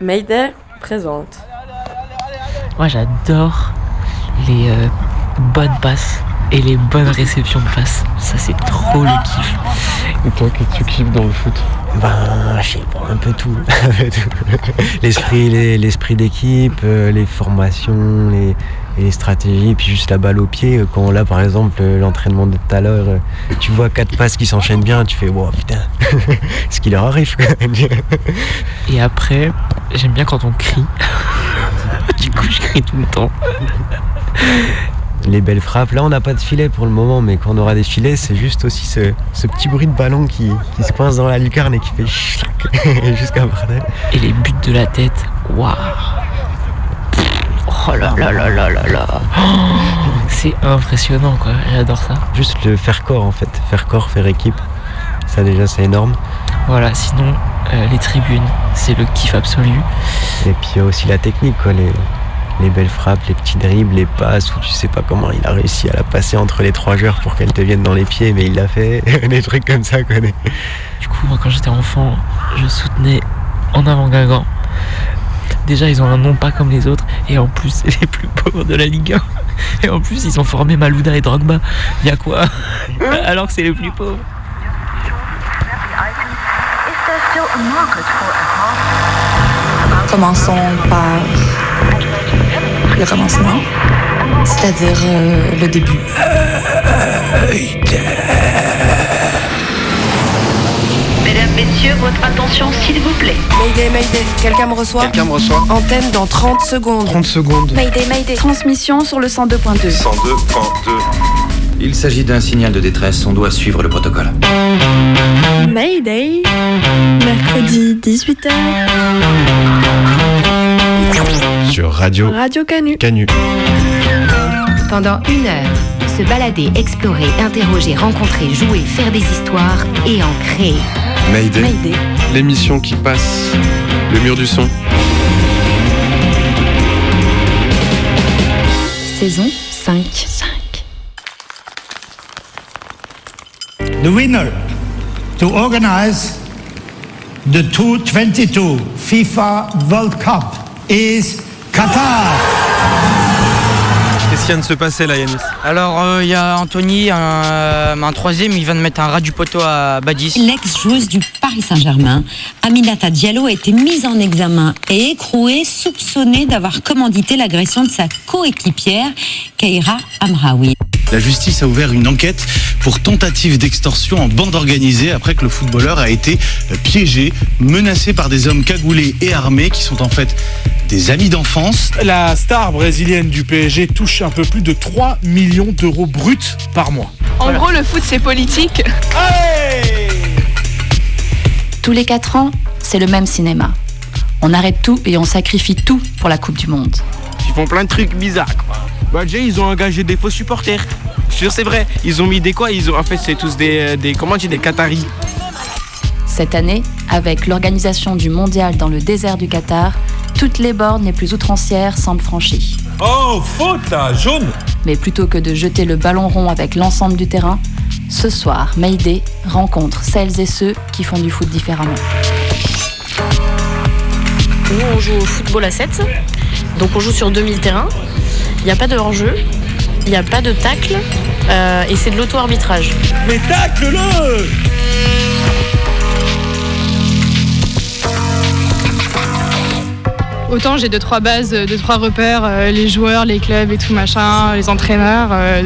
Mayday présente. Moi j'adore les euh, bonnes passes et les bonnes réceptions de passes. Ça c'est trop le kiff. Et toi, qu'est-ce que tu kiffes dans le foot? Ben, je sais pas, un peu tout. l'esprit, les- l'esprit d'équipe, euh, les formations, les, et les stratégies, et puis juste la balle au pied. euh, Quand là, par exemple, euh, l'entraînement de tout à l'heure, euh, tu vois quatre passes qui s'enchaînent bien, tu fais, wow, putain, ce qui leur arrive. Et après, j'aime bien quand on crie. du coup, je crie tout le temps. les belles frappes. Là, on n'a pas de filet pour le moment, mais quand on aura des filets, c'est juste aussi ce, ce petit bruit de ballon qui, qui se coince dans la lucarne et qui fait chlac jusqu'à bordel. Et les buts de la tête, waouh Oh là là là là là là Oh, C'est impressionnant quoi, j'adore ça. Juste le faire corps, en fait. Faire corps, faire équipe. Ça, déjà, c'est énorme. Voilà, sinon, euh, les tribunes, c'est le kiff absolu. Et puis il y a aussi la technique, quoi, les, les belles frappes, les petits dribbles, les passes où tu sais pas comment il a réussi à la passer entre les trois joueurs pour qu'elle te vienne dans les pieds, mais il l'a fait. des trucs comme ça, quoi. Du coup, moi quand j'étais enfant, je soutenais en avant Guingamp. Déjà, ils ont un nom pas comme les autres, et en plus, c'est les plus pauvres de la Ligue 1. Et en plus, ils ont formé Malouda et Drogba. Y a quoi Alors que c'est les plus pauvres. Commençons par le commencement, c'est-à-dire euh, le début. Mesdames, Messieurs, votre attention s'il vous plaît. Mayday, Mayday, quelqu'un me reçoit Quelqu'un me reçoit Antenne dans 30 secondes. 30 secondes. Mayday, Mayday, transmission sur le 102.2. 102.2. Il s'agit d'un signal de détresse, on doit suivre le protocole. Mayday, mercredi 18h, Sur Radio Radio Canu. Canu. Pendant une heure, se balader, explorer, interroger, rencontrer, jouer, faire des histoires et en créer. Mayday. Mayday, L'émission qui passe le mur du son. saison 5. 5. The winner to organize the 2022 FIFA World Cup is Qatar. Qu'est-ce qui vient de se passer là, Yanis Alors, il y a Anthony, un, euh, un troisième, il vient de mettre un ras du poteau à Badis. L'ex-joueuse du Paris Saint-Germain, Aminata Diallo, a été mise en examen et écrouée, soupçonnée d'avoir commandité l'agression de sa coéquipière, Keira Amraoui. La justice a ouvert une enquête pour tentative d'extorsion en bande organisée après que le footballeur a été piégé, menacé par des hommes cagoulés et armés qui sont en fait des amis d'enfance. La star brésilienne du PSG touche un peu plus de 3 millions d'euros bruts par mois. En gros, le foot, c'est politique. Tous les 4 ans, c'est le même cinéma. On arrête tout et on sacrifie tout pour la Coupe du Monde. Ils font plein de trucs bizarres, quoi. Bah, déjà, ils ont engagé des faux supporters. Sûr, c'est vrai. Ils ont mis des quoi? Ils ont, en fait, c'est tous des, euh, des, comment on dit, des Qataris. Cette année, avec l'organisation du mondial dans le désert du Qatar, toutes les bornes les plus outrancières semblent franchies. Oh, faute là, jaune Mais plutôt que de jeter le ballon rond avec l'ensemble du terrain, ce soir, Mayday rencontre celles et ceux qui font du foot différemment. Nous, on joue au football à 7. Donc, on joue sur 2000 terrains. Il n'y a pas de hors-jeu. Il n'y a pas de tacle. euh, et c'est de l'auto-arbitrage. Mais tacle-le Autant j'ai deux trois bases, deux trois repères, euh, les joueurs, les clubs et tout machin, les entraîneurs euh,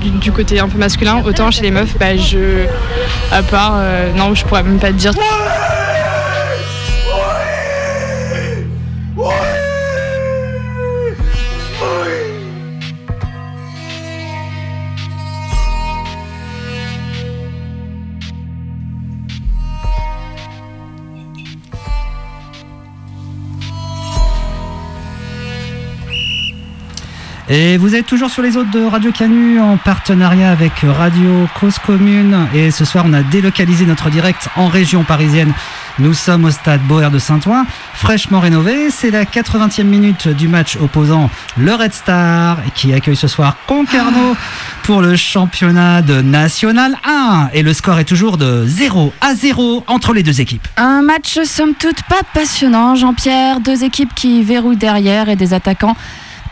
du, du côté un peu masculin. Autant chez les meufs, bah je, à part, euh, non, je pourrais même pas te dire. Et vous êtes toujours sur les autres de Radio Canu en partenariat avec Radio Cause Commune. Et ce soir, on a délocalisé notre direct en région parisienne. Nous sommes au stade Boer de Saint-Ouen, fraîchement rénové. C'est la 80e minute du match opposant le Red Star qui accueille ce soir Concarneau pour le championnat de National 1. Et le score est toujours de 0 à 0 entre les deux équipes. Un match somme toute pas passionnant, Jean-Pierre. Deux équipes qui verrouillent derrière et des attaquants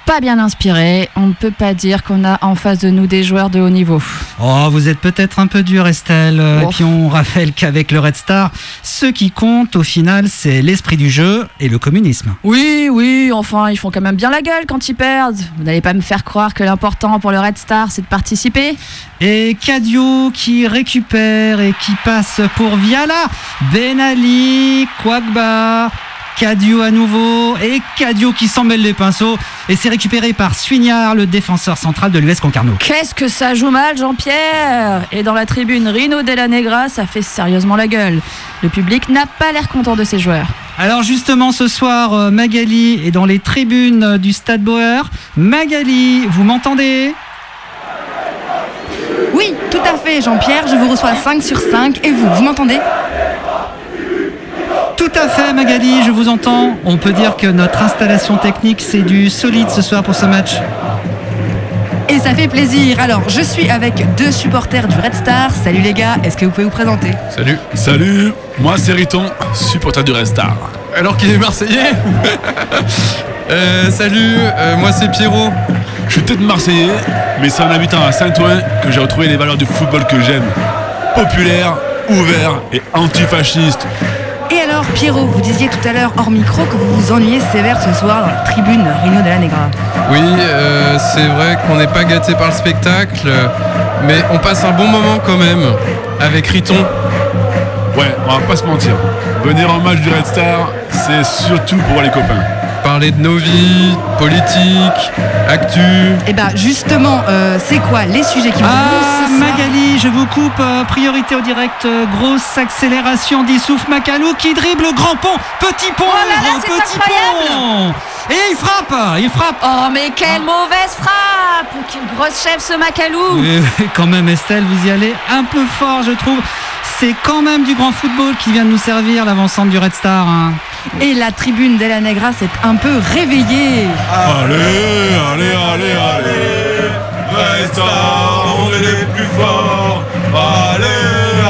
pas bien inspirés. On ne peut pas dire qu'on a en face de nous des joueurs de haut niveau. Oh, vous êtes peut-être un peu dur, Estelle. Et Oh. puis on rappelle qu'avec le Red Star, ce qui compte au final, c'est l'esprit du jeu et le communisme. Oui, oui, enfin, ils font quand même bien la gueule quand ils perdent. Vous n'allez pas me faire croire que l'important pour le Red Star, c'est de participer. Et Cadio qui récupère et qui passe pour Viala, Ben Ali, Kwagba, Cadio à nouveau et Cadio qui s'en mêle les pinceaux et c'est récupéré par Suignard, le défenseur central de l'US Concarneau. Qu'est-ce que ça joue mal, Jean-Pierre Et dans la tribune Rino Della Negra, ça fait sérieusement la gueule. Le public n'a pas l'air content de ses joueurs. Alors justement ce soir, euh, Magali est dans les tribunes euh, du Stade Bauer. Magali, vous m'entendez? Oui, tout à fait, Jean-Pierre. Je vous reçois 5 sur 5. Et vous, vous m'entendez? Tout à fait Magali, je vous entends. On peut dire que notre installation technique c'est du solide ce soir pour ce match. Et ça fait plaisir. Alors, je suis avec deux supporters du Red Star. Salut les gars, est-ce que vous pouvez vous présenter? Salut. Salut, moi c'est Riton, supporter du Red Star. Alors qu'il est Marseillais Euh, Salut, euh, moi c'est Pierrot. Je suis peut-être Marseillais, mais c'est en habitant à Saint-Ouen que j'ai retrouvé les valeurs du football que j'aime. Populaire, ouvert et antifasciste. Et alors, Pierrot, vous disiez tout à l'heure hors micro que vous vous ennuyez sévère ce soir dans la tribune Rino Della Negra. Oui, euh, c'est vrai qu'on n'est pas gâté par le spectacle, mais on passe un bon moment quand même avec Riton. Ouais, on va pas se mentir. Venir en match du Red Star, c'est surtout pour les copains. Parler de nos vies, politique, actu. Et bah, justement, euh, c'est quoi les sujets qui vous Ah Magali, je vous coupe, euh, priorité au direct, euh, grosse accélération d'Issouf Macalou qui dribble le grand pont, petit pont, Oh là là, grand c'est petit incroyable pont Et il frappe, il frappe Oh, mais quelle mauvaise frappe Quelle grosse chef ce Macalou Euh, quand même Estelle, vous y allez un peu fort je trouve. C'est quand même du grand football qui vient de nous servir l'avancante du Red Star. hein. Et la tribune Della Negra s'est un peu réveillée. Allez, allez, allez, allez. Red Star, on est les plus forts. Allez,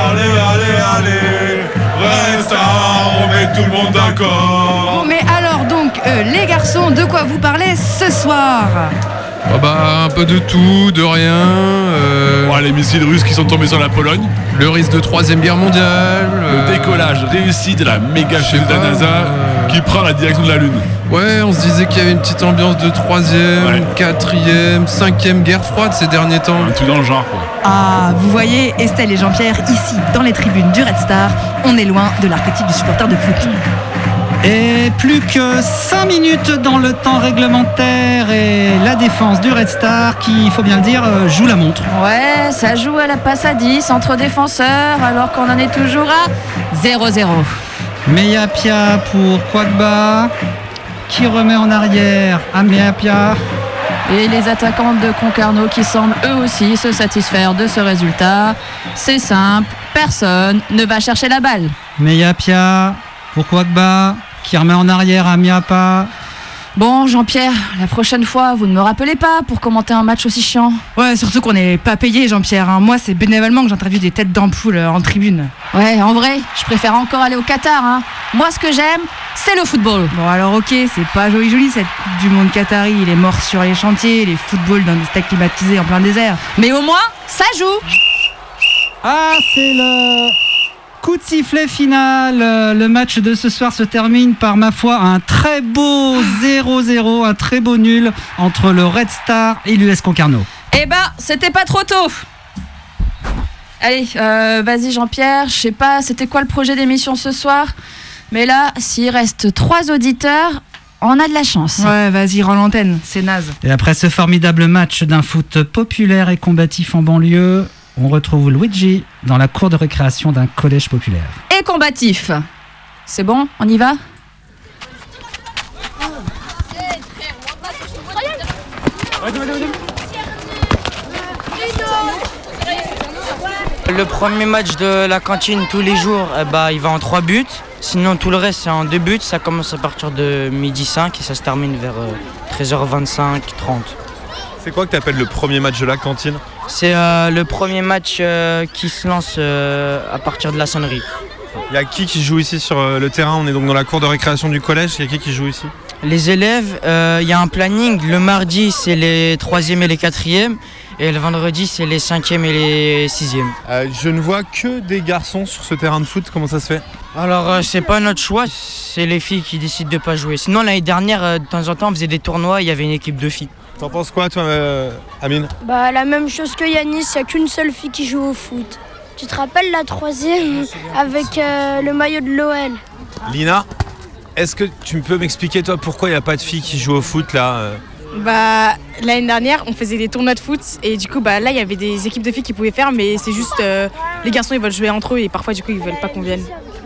allez, allez, allez. Red Star, on met tout le monde d'accord. Bon, mais alors donc, euh, les garçons, de quoi vous parlez ce soir? Ah bah, un peu de tout, de rien. euh, Ouais, les missiles russes qui sont tombés sur la Pologne. le risque de troisième guerre mondiale. Le euh, décollage réussi de la méga chute de la NASA euh, qui prend la direction de la Lune. Ouais, on se disait qu'il y avait une petite ambiance de troisième, quatrième, cinquième guerre froide ces derniers temps. Truc dans le genre, quoi. Ah, vous voyez, Estelle et Jean-Pierre, ici, dans les tribunes du Red Star, on est loin de l'archétype du supporter de foot. Et plus que 5 minutes dans le temps réglementaire et la défense du Red Star qui, il faut bien le dire, euh, joue la montre. Ouais, ça joue à la passe à 10 entre défenseurs alors qu'on en est toujours à 0-0. Meyapia pour Kwagba qui remet en arrière à Meyapia. Et les attaquants de Concarneau qui semblent eux aussi se satisfaire de ce résultat. C'est simple, personne ne va chercher la balle. Meyapia pour Kwagba qui remet en arrière à Miapa. Bon, Jean-Pierre, la prochaine fois, vous ne me rappelez pas pour commenter un match aussi chiant. Ouais, surtout qu'on n'est pas payé, Jean-Pierre. hein. Moi, c'est bénévolement que j'interviewe des têtes d'ampoule euh, en tribune. Ouais, en vrai, je préfère encore aller au Qatar. Hein. Moi, ce que j'aime, c'est le football. Bon, alors ok, c'est pas joli joli cette Coupe du Monde Qatari. Il est mort sur les chantiers, les footballs dans des stades climatisés en plein désert. Mais au moins, ça joue. Ah, c'est le coup de sifflet final. Euh, Le match de ce soir se termine par, ma foi, un très beau 0-0, un très beau nul entre le Red Star et l'US Concarneau. Eh ben, c'était pas trop tôt. Allez, euh, vas-y Jean-Pierre, je sais pas, c'était quoi le projet d'émission ce soir? Mais là, s'il reste trois auditeurs, on a de la chance. Ouais, vas-y, rends l'antenne, c'est naze. Et après ce formidable match d'un foot populaire et combatif en banlieue, on retrouve Luigi dans la cour de récréation d'un collège populaire. Et combatif. C'est bon, on y va? Le premier match de la cantine tous les jours, eh bah, il va en 3 buts. Sinon, tout le reste, c'est en 2 buts. Ça commence à partir de midi 5 et ça se termine vers euh, 13h25, 30. C'est quoi que t'appelles le premier match de la cantine? C'est euh, le premier match euh, qui se lance euh, à partir de la sonnerie. Il y a qui qui joue ici sur le terrain? On est donc dans la cour de récréation du collège. Il y a qui qui joue ici? Les élèves, il y a un planning. Le mardi, c'est les 3e et les 4e. Et le vendredi, c'est les 5e et les 6e. Euh, je ne vois que des garçons sur ce terrain de foot. Comment ça se fait? Alors, c'est pas notre choix, c'est les filles qui décident de pas jouer. Sinon, l'année dernière, de temps en temps, on faisait des tournois, il y avait une équipe de filles. T'en penses quoi, toi, euh, Amine Bah la même chose que Yanis, il n'y a qu'une seule fille qui joue au foot. Tu te rappelles la troisième avec euh, le maillot de l'OL Lina, est-ce que tu peux m'expliquer, toi, pourquoi il n'y a pas de filles qui jouent au foot là euh Bah, l'année dernière, on faisait des tournois de foot et du coup, bah, là, il y avait des équipes de filles qui pouvaient faire, mais c'est juste euh, les garçons ils veulent jouer entre eux et parfois, du coup, ils veulent pas qu'on vienne.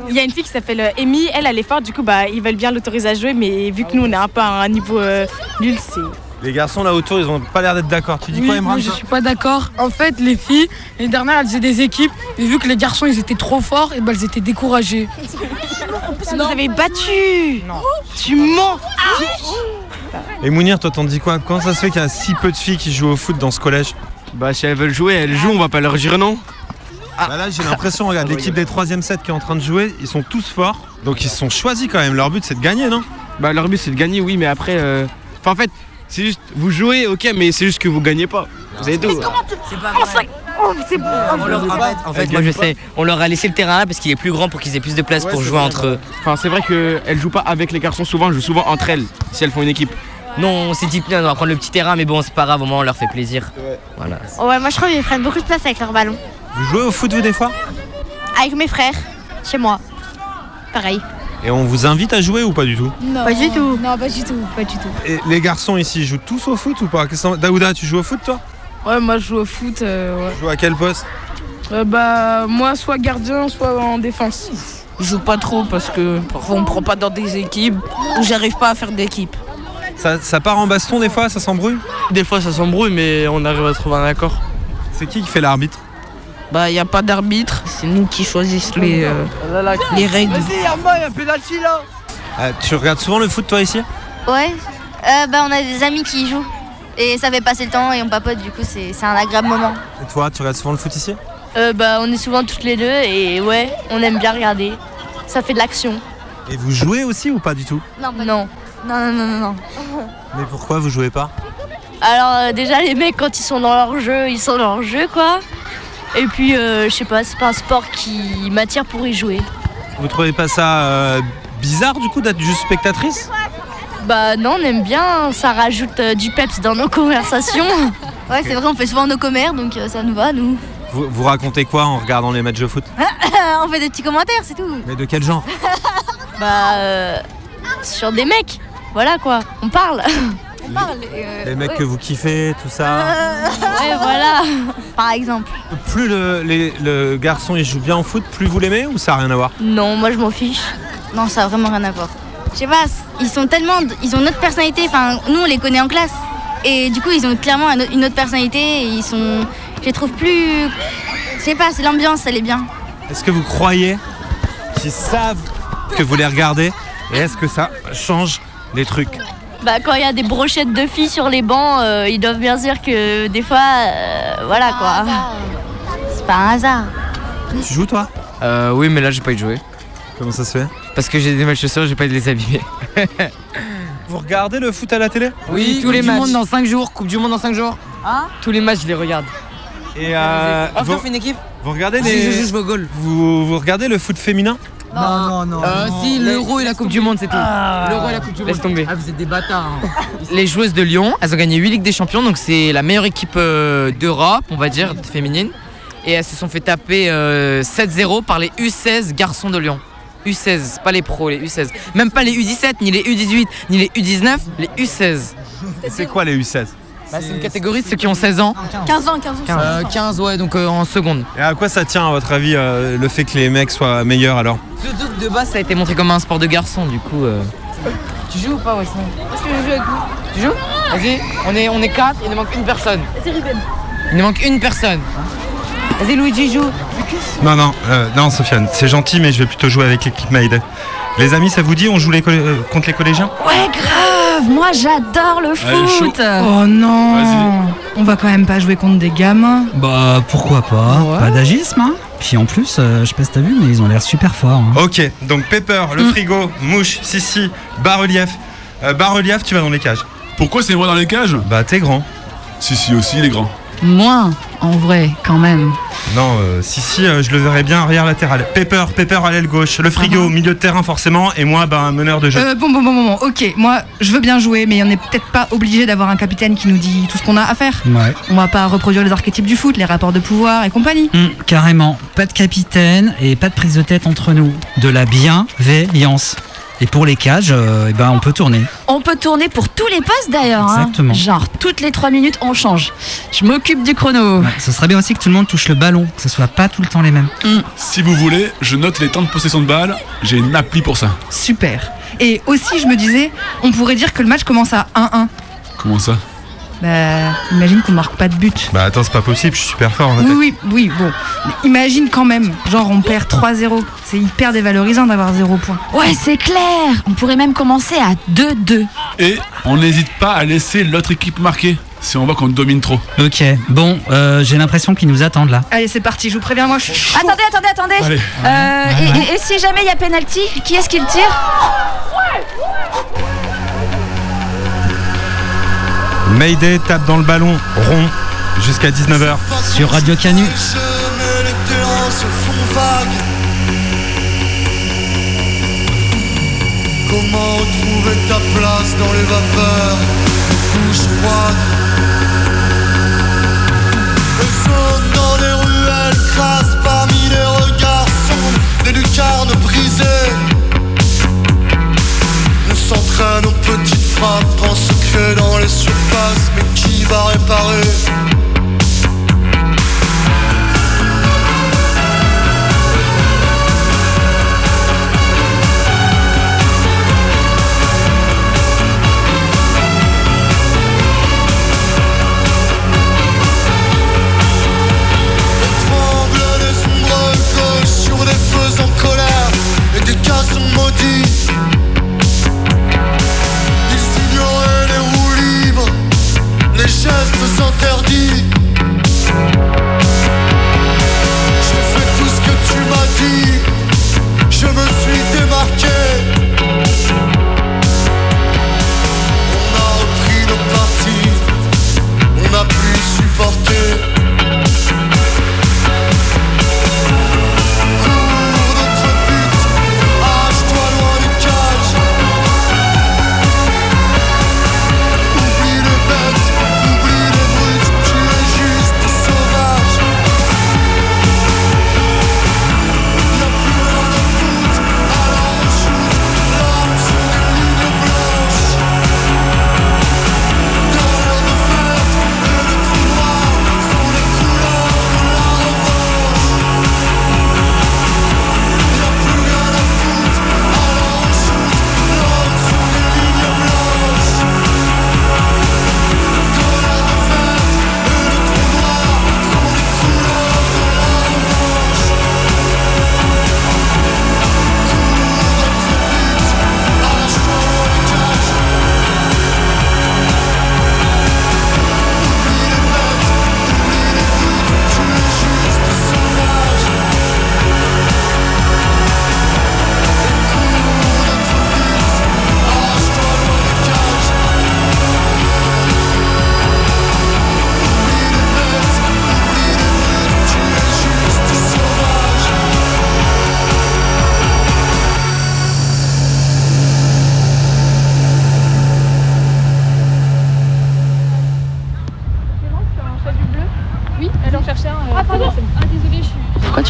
Il y a une fille qui s'appelle Amy, elle, elle est forte, du coup, bah, ils veulent bien l'autoriser à jouer, mais vu que nous, on est un peu à un niveau euh, nul, c'est. Les garçons là autour, ils ont pas l'air d'être d'accord. Tu dis Oui, quoi, Emran moi je suis pas d'accord. En fait, les filles, les dernières, elles faisaient des équipes, et vu que les garçons, ils étaient trop forts, et ben elles étaient découragées. Vous nous avez battus Tu mens Et Mounir, toi, t'en dis quoi? Comment ça se fait qu'il y a si peu de filles qui jouent au foot dans ce collège? Bah, si elles veulent jouer, elles jouent, on va pas leur dire non. Bah là, j'ai l'impression, regarde, l'équipe des 3 7 qui est en train de jouer, ils sont tous forts. Donc ils se sont choisis quand même. Leur but, c'est de gagner, non? Bah, leur but c'est de gagner, oui, mais après. euh, Enfin, en fait, c'est juste. Vous jouez, ok, mais c'est juste que vous gagnez pas. Vous avez tout. C'est pas vrai. On leur- en fait, en fait, moi je sais, on leur a laissé le terrain là parce qu'il est plus grand pour qu'ils aient plus de place pour jouer entre eux. Enfin, c'est vrai qu'elles jouent pas avec les garçons souvent, elles jouent souvent entre elles, si elles font une équipe. Non, on s'est dit, on va prendre le petit terrain, mais bon, c'est pas grave, au moins on leur fait plaisir. Voilà. Ouais, moi je trouve qu'ils prennent beaucoup de place avec leur ballon. Vous jouez au foot, vous, des fois? Avec mes frères, chez moi. Pareil. Et on vous invite à jouer ou pas du tout Non. Pas du tout. Non, pas du tout, pas du tout. Et les garçons ici jouent tous au foot ou pas Daouda, tu joues au foot, toi Ouais, moi je joue au foot. euh, ouais. Tu joues à quel poste Euh, bah, moi, soit gardien, soit en défense. Je joue pas trop parce que parfois on me prend pas dans des équipes ou j'arrive pas à faire d'équipe. ça, ça part en baston des fois, ça s'embrouille Des fois ça s'embrouille, mais on arrive à trouver un accord. C'est qui qui fait l'arbitre Bah, y a pas d'arbitre, c'est nous qui choisissons les, euh, les règles. Armand, il y a un pénalty là Euh, Tu regardes souvent le foot, toi, ici? Ouais. Euh, bah on a des amis qui y jouent. Et ça fait passer le temps et on papote, du coup c'est c'est un agréable moment. Et toi, tu regardes souvent le foot ici? Euh, bah, on est souvent toutes les deux et ouais, on aime bien regarder. Ça fait de l'action. Et vous jouez aussi ou pas du tout? Non, non. Non, non, non, non, non. Mais pourquoi vous jouez pas? Alors, euh, déjà, les mecs, quand ils sont dans leur jeu, ils sont dans leur jeu, quoi. Et puis, euh, je sais pas, c'est pas un sport qui m'attire pour y jouer. Vous trouvez pas ça euh, bizarre du coup d'être juste spectatrice? Bah, non, on aime bien, ça rajoute euh, du peps dans nos conversations. Ouais, c'est vrai, on fait souvent nos commères, donc ça nous va, nous. vous, vous racontez quoi en regardant les matchs de foot? On fait des petits commentaires, c'est tout. Mais de quel genre? Bah, sur des mecs. Voilà, quoi, on parle. On parle. euh, Les mecs ouais. que vous kiffez, tout ça Ouais, voilà. Par exemple. Plus le, les- le garçon il joue bien au foot, plus vous l'aimez ou ça a rien à voir? Non, moi, je m'en fiche. Non, ça a vraiment rien à voir. Je sais pas, ils sont tellement. Ils ont notre personnalité, enfin, nous on les connaît en classe. Et du coup, ils ont clairement une autre personnalité et ils sont. Je les trouve plus. Je sais pas, c'est l'ambiance, elle est bien. Est-ce que vous croyez qu'ils savent que vous les regardez? Et est-ce que ça change les trucs? Bah, quand il y a des brochettes de filles sur les bancs, euh, ils doivent bien se dire que des fois, euh, voilà quoi. C'est pas un hasard. Tu joues toi? Euh, oui, mais là j'ai pas eu de jouer. Comment ça se fait? Parce que j'ai des matchs ce soir, j'ai pas eu de les abîmer. Vous regardez le foot à la télé? Oui, tous les matchs. Coupe du monde dans 5 jours, Coupe du monde dans 5 jours. Hein? Tous les matchs, je les regarde. Et euh, vous, une équipe vous regardez les je joue, je me goal. vous, vous regardez le foot féminin? Non, non, non. Euh, si, l'euro et la Coupe du Monde, c'est tout. Ah. L'euro et la Coupe du Monde. Laisse tomber. Ah, vous êtes des bâtards. Les joueuses de Lyon, elles ont gagné 8 Ligues des Champions, donc c'est la meilleure équipe euh, d'Europe, on va dire, féminine. Et elles se sont fait taper euh, 7-0 par les U16 garçons de Lyon. U16, c'est pas les pros, les U16. Même pas les U17, ni les U18, ni les U19, les U16. C'est quoi les U16 Bah, c'est une catégorie de ceux qui ont 16 ans. 15 ans, 15 ans. Euh, 15, ouais, donc euh, en seconde. Et à quoi ça tient à votre avis euh, le fait que les mecs soient meilleurs alors? De base, ça a été montré comme un sport de garçon, du coup. euh, Tu joues ou pas, Wesley Est-ce que je joue avec vous Tu joues? Vas-y, on est, on est quatre, il nous manque une personne. C'est Ruben. Il nous manque une personne. Vas-y, Luigi, joue. Non, non, euh, non, Sofiane, c'est gentil, mais je vais plutôt jouer avec l'équipe Mayday. Les amis, ça vous dit, on joue les euh, contre les collégiens? Ouais, grave Moi, j'adore le Allez, foot Oh non On va quand même pas jouer contre des gamins. Bah pourquoi pas? Pas d'agisme, hein Puis en plus, euh, je sais pas si t'as vu, mais ils ont l'air super forts. hein. Ok, donc Pepper, le frigo, mouche, Sissi, bas-relief. Euh, bas-relief, tu vas dans les cages. Pourquoi c'est moi dans les cages? Bah, t'es grand. Si, si, aussi, il est grand. Moins, en vrai, quand même. Non, euh, Sissi, euh, je le verrais bien arrière latéral. Pepper, Pepper à l'aile gauche. Le frigo, milieu de terrain forcément. Et moi, bah, un meneur de jeu. Euh, bon, bon, bon, bon, bon, ok. Moi, je veux bien jouer, mais on n'est peut-être pas obligé d'avoir un capitaine qui nous dit tout ce qu'on a à faire. Ouais. On va pas reproduire les archétypes du foot, les rapports de pouvoir et compagnie. Hum, carrément, pas de capitaine et pas de prise de tête entre nous. De la bienveillance. Et pour les cages, euh, eh ben, on peut tourner. On peut tourner pour tous les postes d'ailleurs. hein. Exactement. Genre, toutes les 3 minutes, on change. Je m'occupe du chrono. Ouais, ce serait bien aussi que tout le monde touche le ballon, que ce soit pas tout le temps les mêmes. Si vous voulez, je note les temps de possession de balle. J'ai une appli pour ça. Super. Et aussi, je me disais, on pourrait dire que le match commence à 1-1. Comment ça? Bah, imagine qu'on marque pas de but. Bah, attends, c'est pas possible, je suis super fort en Oui, attaque. oui, oui, bon. Mais imagine quand même, genre on perd 3-0. C'est hyper dévalorisant d'avoir 0 points. Ouais, c'est clair. On pourrait même commencer à 2-2. Et on n'hésite pas à laisser l'autre équipe marquer si on voit qu'on domine trop. Ok, bon, euh, j'ai l'impression qu'ils nous attendent là. Allez, c'est parti, je vous préviens, moi je suis chaud. Attendez, attendez, attendez. Allez. Euh, Ouais, et, ouais. et- et si jamais il y a penalty, qui est-ce qui le tire? Mayday tape dans le ballon rond jusqu'à 19h. Sur Radio Canu. Comment trouver ta place dans les vapeurs Couche froide Le zone dans les ruelles crasse parmi les regards sombres Des lucarnes brisées On s'entraîne aux petites frappes en secret dans les surfaces Mais qui va réparer?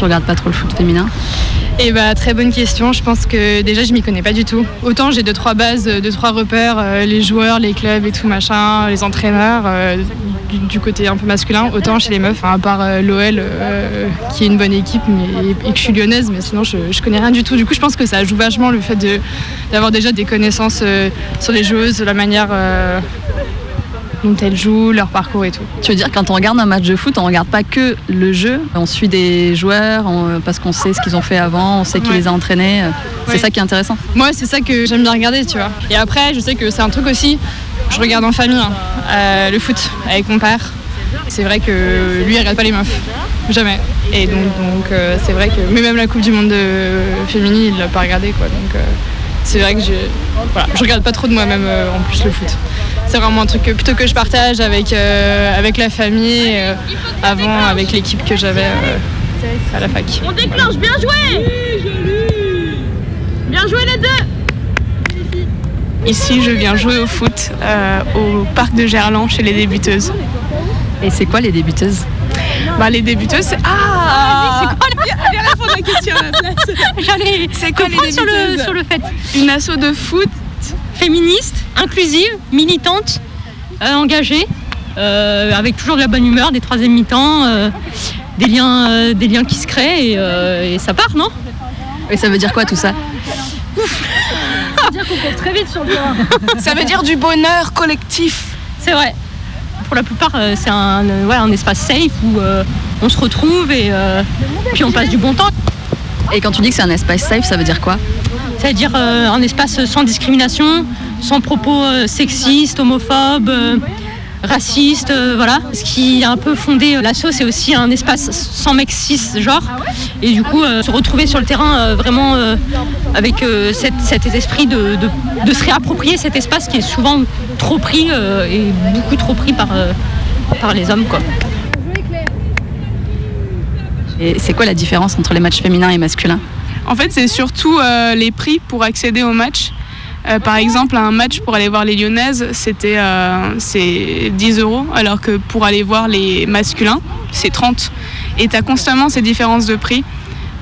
Regardes pas trop le foot féminin Eh bah, très bonne question. Je pense que déjà, je m'y connais pas du tout. Autant j'ai deux, trois bases, deux, trois repères, euh, les joueurs, les clubs et tout machin, les entraîneurs. euh, du, côté un peu masculin, autant chez les meufs, hein, à part euh, l'OL qui est une bonne équipe mais, et que je suis lyonnaise, mais sinon je, je connais rien du tout. Du coup, je pense que ça joue vachement le fait d'avoir déjà des connaissances sur les joueuses, la manière dont elles jouent, leur parcours et tout. Tu veux dire, quand on regarde un match de foot, on regarde pas que le jeu, on suit des joueurs on- parce qu'on sait ce qu'ils ont fait avant, on sait qui Ouais. les a entraînés. C'est Ouais. ça qui est intéressant. Moi, c'est ça que j'aime bien regarder, tu vois. Et après, je sais que c'est un truc aussi, je regarde en famille, hein, euh, le foot avec mon père. C'est vrai que lui, il regarde pas les meufs. Jamais. Et donc, donc euh, c'est vrai que. Mais même la Coupe du Monde de féminine, il l'a pas regardé, quoi. Donc, euh, c'est vrai que je. Voilà, je regarde pas trop de moi-même en plus le foot. C'est vraiment un truc que, plutôt que je partage avec, euh, avec la famille, euh, avant avec l'équipe que j'avais euh, à la fac. On déclenche, bien joué Bien joué les deux Ici, je viens jouer au foot euh, au parc de Gerland chez les débuteuses. Et c'est quoi les débuteuses? Bah, Les débuteuses, c'est. Ah c'est quoi? Viens, viens répondre à la question à la place. J'allais comprendre sur le, sur le fait. Une asso de foot Féministe, inclusive, militante, euh, engagée, euh, avec toujours de la bonne humeur, des troisième mi-temps, euh, des, liens, des liens qui se créent et, et ça part, non? Et ça veut dire quoi tout ça? Ça veut dire qu'on court très vite sur le terrain. Ça veut dire du bonheur collectif. C'est vrai. Pour la plupart, c'est un, ouais, un espace safe où euh, on se retrouve et euh, puis on passe du bon temps. Et quand tu dis que c'est un espace safe, ça veut dire quoi? C'est-à-dire euh, un espace sans discrimination, sans propos euh, sexistes, homophobes, euh, racistes, euh, voilà. Ce qui a un peu fondé l'asso, c'est aussi un espace sans mec cis genre. Et du coup, se retrouver sur le terrain vraiment avec cet, cet esprit de, de- de se réapproprier cet espace qui est souvent trop pris et beaucoup trop pris par, par les hommes, quoi. Et c'est quoi la différence entre les matchs féminins et masculins? En fait, c'est surtout euh, les prix pour accéder au match. Euh, par exemple, un match pour aller voir les Lyonnaises, c'était euh, c'est 10 euros, alors que pour aller voir les masculins, c'est 30. Et tu as constamment ces différences de prix.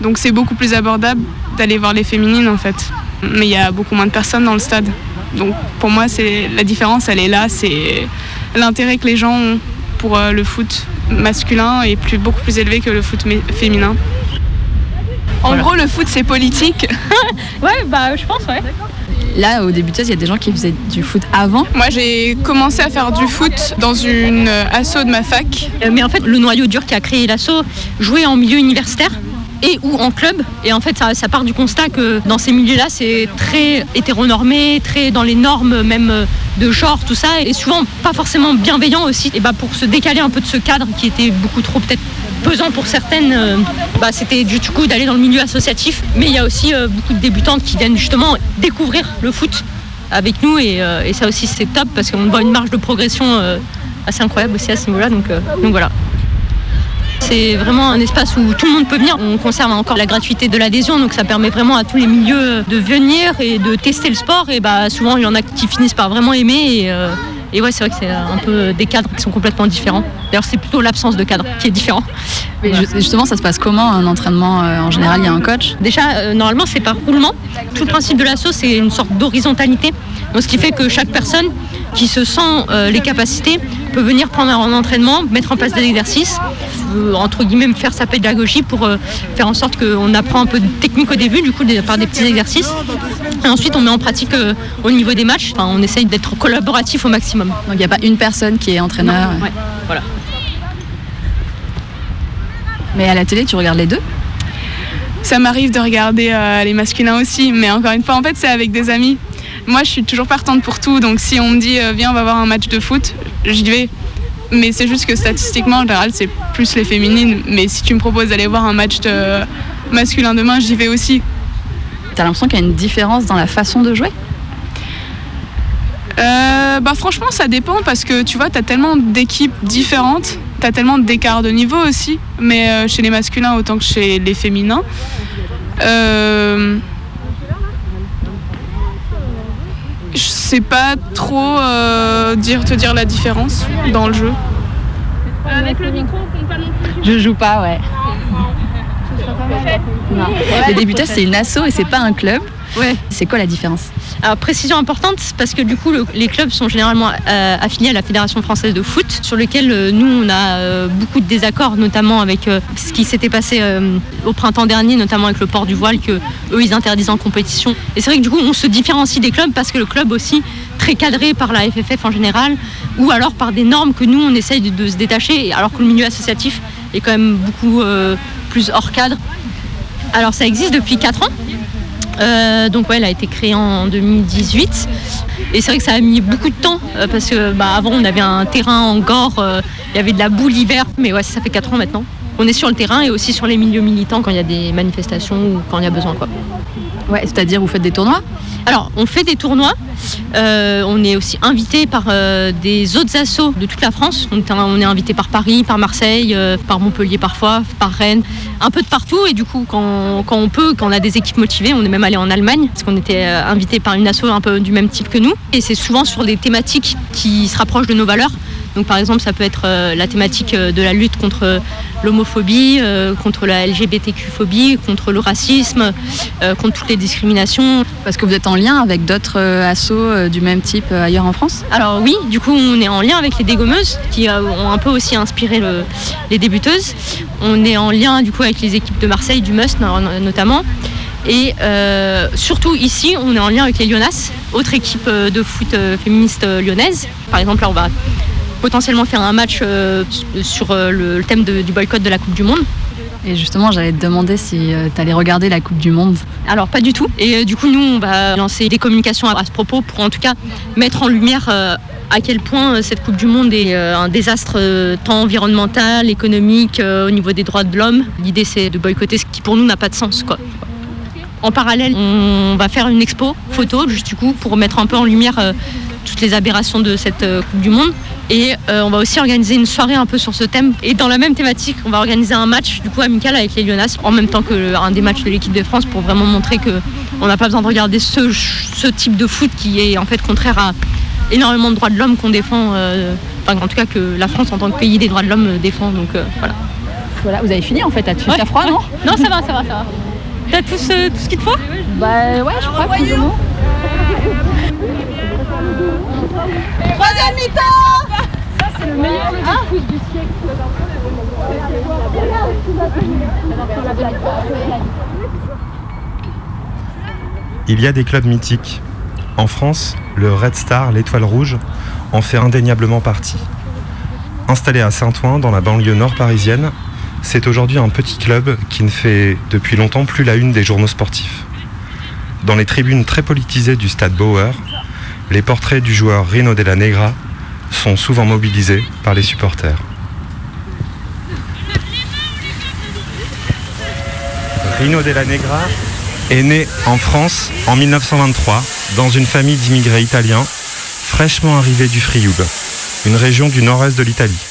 Donc c'est beaucoup plus abordable d'aller voir les féminines en fait. Mais il y a beaucoup moins de personnes dans le stade. Donc pour moi, la différence, elle est là. C'est l'intérêt que les gens ont pour euh, le foot masculin est plus, beaucoup plus élevé que le foot féminin. En gros, le foot, c'est politique. ouais, bah je pense, ouais. Là, aux débuteuses, il y a des gens qui faisaient du foot avant. Moi, j'ai commencé à faire du foot dans une asso de ma fac. Euh, Mais en fait, le noyau dur qui a créé l'assaut jouait en milieu universitaire et ou en club. Et en fait, ça, ça part du constat que dans ces milieux-là, c'est très hétéronormé, très dans les normes même euh, de genre, tout ça, et souvent pas forcément bienveillant aussi. Et bah pour se décaler un peu de ce cadre qui était beaucoup trop peut-être pesant pour certaines, euh, bah, c'était du coup d'aller dans le milieu associatif. Mais il y a aussi euh, beaucoup de débutantes qui viennent justement découvrir le foot avec nous et, euh, ça aussi c'est top parce qu'on voit une marge de progression assez incroyable aussi à ce niveau-là. Donc, voilà. C'est vraiment un espace où tout le monde peut venir. On conserve encore la gratuité de l'adhésion, donc ça permet vraiment à tous les milieux de venir et de tester le sport. Et bah souvent il y en a qui finissent par vraiment aimer. Et ouais, c'est vrai que c'est un peu des cadres qui sont complètement différents. D'ailleurs, c'est plutôt l'absence de cadre qui est différent. Mais ju- justement, ça se passe comment un entraînement euh, En général, il y a un coach? Déjà, euh, normalement, c'est par roulement. Tout le principe de l'assaut, c'est une sorte d'horizontalité. Donc, ce qui fait que chaque personne qui se sent euh, les capacités peut venir prendre un entraînement, mettre en place des exercices, euh, entre guillemets, faire sa pédagogie pour euh, faire en sorte qu'on apprend un peu de technique au début, du coup, des- par des petits exercices. Et ensuite, on met en pratique euh, au niveau des matchs. Enfin, on essaye d'être collaboratif au maximum. Donc, il n'y a pas une personne qui est entraîneur. Non, ouais, voilà. Mais à la télé, tu regardes les deux? Ça m'arrive de regarder euh, les masculins aussi, mais encore une fois, en fait, c'est avec des amis. Moi, je suis toujours partante pour tout, donc si on me dit euh, viens, on va voir un match de foot, j'y vais. Mais c'est juste que statistiquement, en général, c'est plus les féminines. Mais si tu me proposes d'aller voir un match de masculin demain, j'y vais aussi. T'as l'impression qu'il y a une différence dans la façon de jouer? Euh, bah franchement ça dépend parce que tu vois t'as tellement d'équipes différentes, t'as tellement d'écart de niveau aussi, mais euh, chez les masculins autant que chez les féminins. Euh, je sais pas trop euh, dire, te dire la différence dans le jeu. Avec le micro, on compte pas non plus. Je joue pas, ouais. Les débuteuses, c'est une asso et c'est pas un club. Ouais. C'est quoi la différence Alors, précision importante, parce que du coup, le- les clubs sont généralement euh, affiliés à la Fédération française de foot, sur lequel euh, nous, on a euh, beaucoup de désaccords, notamment avec ce qui s'était passé au printemps dernier, notamment avec le port du voile, que eux, ils interdisent en compétition. Et c'est vrai que du coup, on se différencie des clubs parce que le club aussi, très cadré par la FFF en général, ou alors par des normes que nous, on essaye de, de se détacher, alors que le milieu associatif est quand même beaucoup plus hors cadre. Alors, ça existe depuis 4 ans. Euh, donc ouais, elle a été créée en 2018 et c'est vrai que ça a mis beaucoup de temps euh, parce que bah, avant on avait un terrain en gore, euh, il y avait de la boue l'hiver, mais ouais ça fait 4 ans maintenant. On est sur le terrain et aussi sur les milieux militants quand il y a des manifestations ou quand il y a besoin quoi. Ouais, c'est-à-dire vous faites des tournois? Alors on fait des tournois, Euh, on est aussi invité par euh, des autres assos de toute la France. On est, on est invité par Paris, par Marseille, euh, par Montpellier parfois, par Rennes, un peu de partout. Et du coup, quand, quand on peut, quand on a des équipes motivées, on est même allé en Allemagne parce qu'on était invité par une asso un peu du même type que nous. Et c'est souvent sur des thématiques qui se rapprochent de nos valeurs. Donc par exemple, ça peut être euh, la thématique euh, de la lutte contre l'homophobie, euh, contre la LGBTQ-phobie, contre le racisme, contre toutes les discriminations. Parce que vous êtes en lien avec d'autres assos euh, du même type ailleurs en France? Alors oui, du coup on est en lien avec les dégommeuses qui ont un peu aussi inspiré le- les débuteuses. On est en lien du coup avec les équipes de Marseille, du Must no- notamment. Et euh, surtout ici, on est en lien avec les Lyonnas, autre équipe de foot féministe lyonnaise. Par exemple, là on va potentiellement faire un match euh, sur euh, le, thème de- du boycott de la Coupe du Monde. Et justement, j'allais te demander si tu allais regarder la Coupe du Monde. Alors pas du tout. Et euh, du coup, nous, on va lancer des communications à, ce propos pour en tout cas mettre en lumière euh, à quel point euh, cette Coupe du Monde est euh, un désastre euh, tant environnemental, économique, euh, au niveau des droits de l'homme. L'idée, c'est de boycotter ce qui pour nous n'a pas de sens. Quoi. En parallèle, on va faire une expo photo, juste du coup, pour mettre un peu en lumière euh, toutes les aberrations de cette euh, Coupe du Monde. Et euh, on va aussi organiser une soirée un peu sur ce thème. Et dans la même thématique, on va organiser un match du coup amical avec les Lyonnais en même temps que le- un des matchs de l'équipe de France pour vraiment montrer que on n'a pas besoin de regarder ce, ce type de foot qui est en fait contraire à énormément de droits de l'homme qu'on défend. euh, enfin, en tout cas que la France en tant que pays des droits de l'homme euh, défend. Donc euh, voilà. Voilà, vous avez fini en fait, t'as Ouais, t'as froid, ouais. non Non, ça va, ça va, ça va. T'as tout ce, tout ce qu'il te faut? Bah ouais, je crois. Troisième mi-temps Ça, c'est le meilleur coup du siècle. Il y a des clubs mythiques. En France, le Red Star, l'Étoile Rouge, en fait indéniablement partie. Installé à Saint-Ouen, dans la banlieue nord parisienne, c'est aujourd'hui un petit club qui ne fait depuis longtemps plus la une des journaux sportifs. Dans les tribunes très politisées du stade Bauer, les portraits du joueur Rino Della Negra sont souvent mobilisés par les supporters. Rino Della Negra est né en France en 1923 dans une famille d'immigrés italiens fraîchement arrivés du Frioul, une région du nord-est de l'Italie.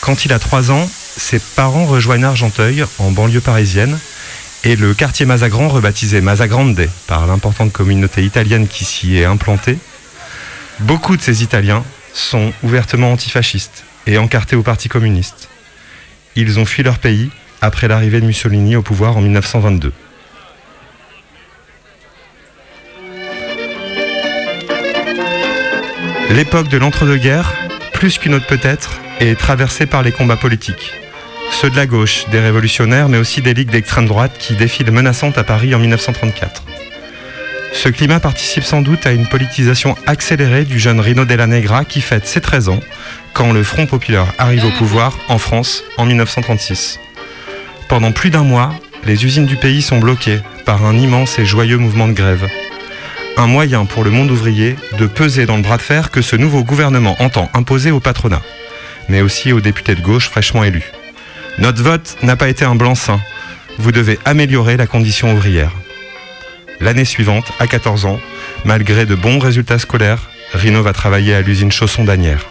Quand il a 3 ans, ses parents rejoignent Argenteuil en banlieue parisienne et le quartier Mazagran, rebaptisé Mazagrande par l'importante communauté italienne qui s'y est implantée. Beaucoup de ces Italiens sont ouvertement antifascistes et encartés au Parti communiste. Ils ont fui leur pays après l'arrivée de Mussolini au pouvoir en 1922. L'époque de l'entre-deux-guerres, plus qu'une autre peut-être, est traversée par les combats politiques. Ceux de la gauche, des révolutionnaires, mais aussi des ligues d'extrême droite qui défilent menaçantes à Paris en 1934. Ce climat participe sans doute à une politisation accélérée du jeune Rino Della Negra qui fête ses 13 ans quand le Front populaire arrive au pouvoir en France en 1936. Pendant plus d'un mois, les usines du pays sont bloquées par un immense et joyeux mouvement de grève. Un moyen pour le monde ouvrier de peser dans le bras de fer que ce nouveau gouvernement entend imposer au patronat, mais aussi aux députés de gauche fraîchement élus. Notre vote n'a pas été un blanc-seing. Vous devez améliorer la condition ouvrière. L'année suivante, à 14 ans, malgré de bons résultats scolaires, Rino va travailler à l'usine Chausson d'Anières.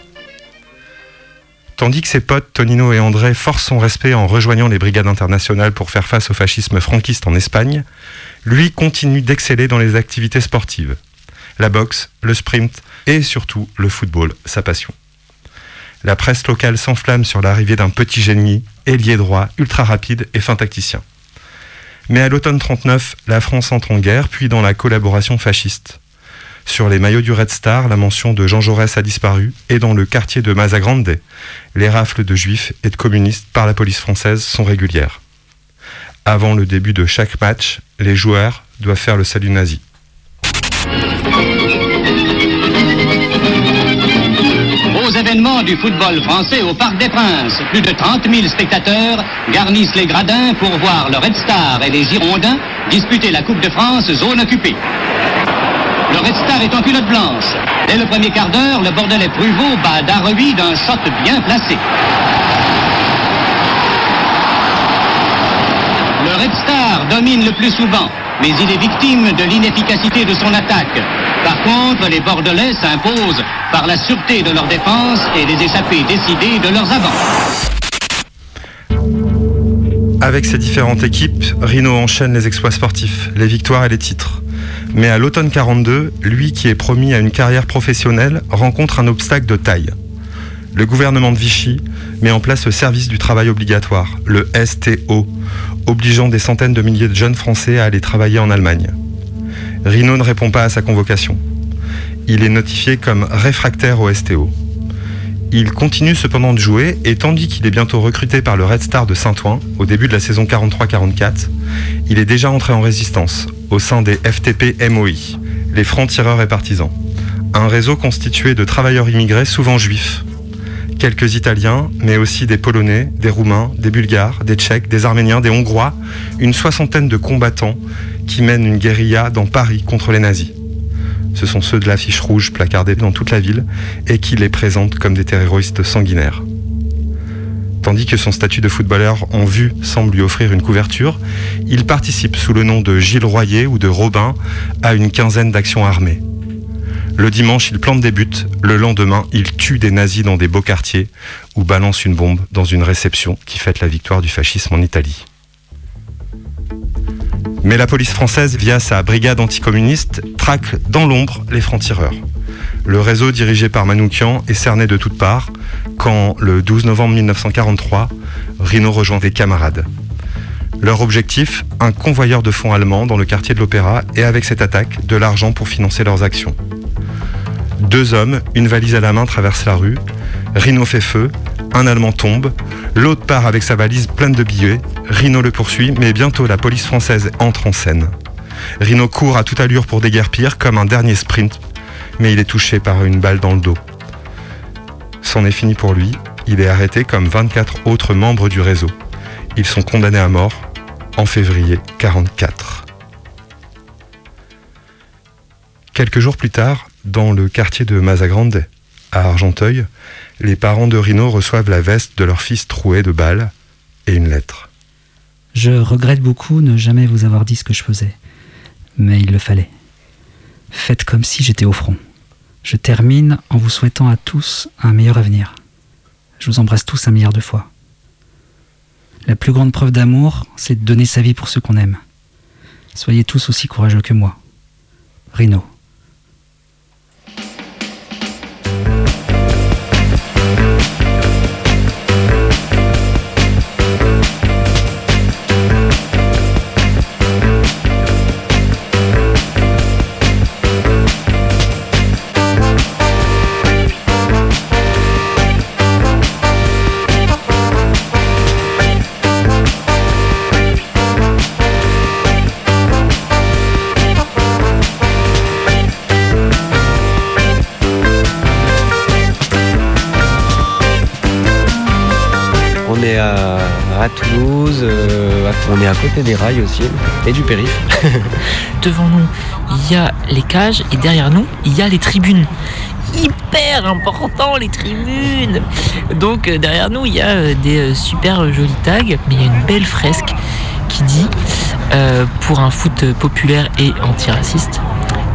Tandis que ses potes Tonino et André forcent son respect en rejoignant les brigades internationales pour faire face au fascisme franquiste en Espagne, lui continue d'exceller dans les activités sportives. La boxe, le sprint et surtout le football, sa passion. La presse locale s'enflamme sur l'arrivée d'un petit génie, ailier droit, ultra rapide et fin tacticien. Mais à l'automne 39, la France entre en guerre, puis dans la collaboration fasciste. Sur les maillots du Red Star, la mention de Jean Jaurès a disparu, et dans le quartier de Mazagrande, les rafles de juifs et de communistes par la police française sont régulières. Avant le début de chaque match, les joueurs doivent faire le salut nazi. Événements du football français au Parc des Princes, plus de 30 000 spectateurs garnissent les gradins pour voir le Red Star et les Girondins disputer la Coupe de France zone occupée. Le Red Star est en culotte blanche. Dès le premier quart d'heure, le Bordelais Pruvot bat Darrevy d'un shot bien placé. Le Red Star domine le plus souvent, mais il est victime de l'inefficacité de son attaque. Par contre, les Bordelais s'imposent par la sûreté de leur défense et les échappées décidées de leurs avants. Avec ces différentes équipes, Rino enchaîne les exploits sportifs, les victoires et les titres. Mais à l'automne 42, lui qui est promis à une carrière professionnelle rencontre un obstacle de taille. Le gouvernement de Vichy met en place le service du travail obligatoire, le STO, obligeant des centaines de milliers de jeunes Français à aller travailler en Allemagne. Rino ne répond pas à sa convocation. Il est notifié comme réfractaire au STO. Il continue cependant de jouer et tandis qu'il est bientôt recruté par le Red Star de Saint-Ouen au début de la saison 43-44, il est déjà entré en résistance au sein des FTP MOI, les francs-tireurs et partisans, un réseau constitué de travailleurs immigrés souvent juifs. Quelques Italiens, mais aussi des Polonais, des Roumains, des Bulgares, des Tchèques, des Arméniens, des Hongrois, une soixantaine de combattants qui mènent une guérilla dans Paris contre les nazis. Ce sont ceux de l'affiche rouge placardée dans toute la ville et qui les présentent comme des terroristes sanguinaires. Tandis que son statut de footballeur en vue semble lui offrir une couverture, il participe sous le nom de Gilles Royer ou de Robin à une quinzaine d'actions armées. Le dimanche, il plante des buts, le lendemain, il tue des nazis dans des beaux quartiers ou balance une bombe dans une réception qui fête la victoire du fascisme en Italie. Mais la police française, via sa brigade anticommuniste, traque dans l'ombre les francs-tireurs. Le réseau dirigé par Manoukian est cerné de toutes parts quand, le 12 novembre 1943, Rino rejoint des camarades. Leur objectif, un convoyeur de fonds allemand dans le quartier de l'Opéra et avec cette attaque, de l'argent pour financer leurs actions. Deux hommes, une valise à la main, traversent la rue. Rino fait feu, un Allemand tombe, l'autre part avec sa valise pleine de billets. Rino le poursuit, mais bientôt la police française entre en scène. Rino court à toute allure pour déguerpir comme un dernier sprint, mais il est touché par une balle dans le dos. C'en est fini pour lui, il est arrêté comme 24 autres membres du réseau. Ils sont condamnés à mort en février 44. Quelques jours plus tard, dans le quartier de Mazagrande, à Argenteuil, les parents de Rino reçoivent la veste de leur fils troué de balles et une lettre. Je regrette beaucoup ne jamais vous avoir dit ce que je faisais. Mais il le fallait. Faites comme si j'étais au front. Je termine en vous souhaitant à tous un meilleur avenir. Je vous embrasse tous un milliard de fois. La plus grande preuve d'amour, c'est de donner sa vie pour ceux qu'on aime. Soyez tous aussi courageux que moi. Rino. Des rails aussi, et du périph. Devant nous, il y a les cages et derrière nous, il y a les tribunes. Hyper important les tribunes. Donc euh, derrière nous, il y a euh, des euh, super jolis tags, mais il y a une belle fresque qui dit pour un foot populaire et antiraciste.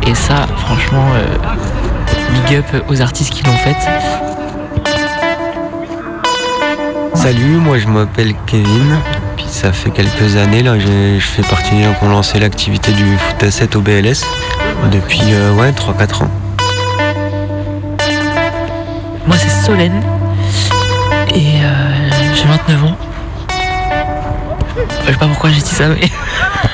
Et ça, franchement, big up aux artistes qui l'ont faite. Salut, moi je m'appelle Kevin. Ça fait quelques années là, je fais partie des gens qui ont lancé l'activité du foot à 7 au BLS depuis euh, ouais 3-4 ans. Moi, c'est Solène. Et euh, j'ai 29 ans. Je sais pas pourquoi j'ai dit ça, mais.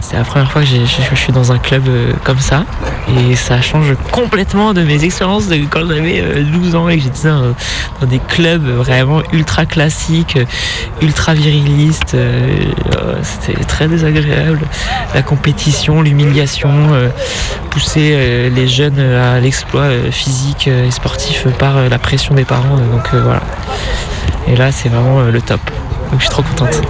C'est la première fois que je, suis dans un club euh, comme ça et ça change complètement de mes expériences quand j'avais euh, 12 ans et que j'étais dans, des clubs vraiment ultra classiques, ultra virilistes. euh, euh, C'était très désagréable. La compétition, l'humiliation, euh, pousser les jeunes à l'exploit physique et sportif par la pression des parents. donc voilà. Et là, c'est vraiment le top. Donc je suis trop contente.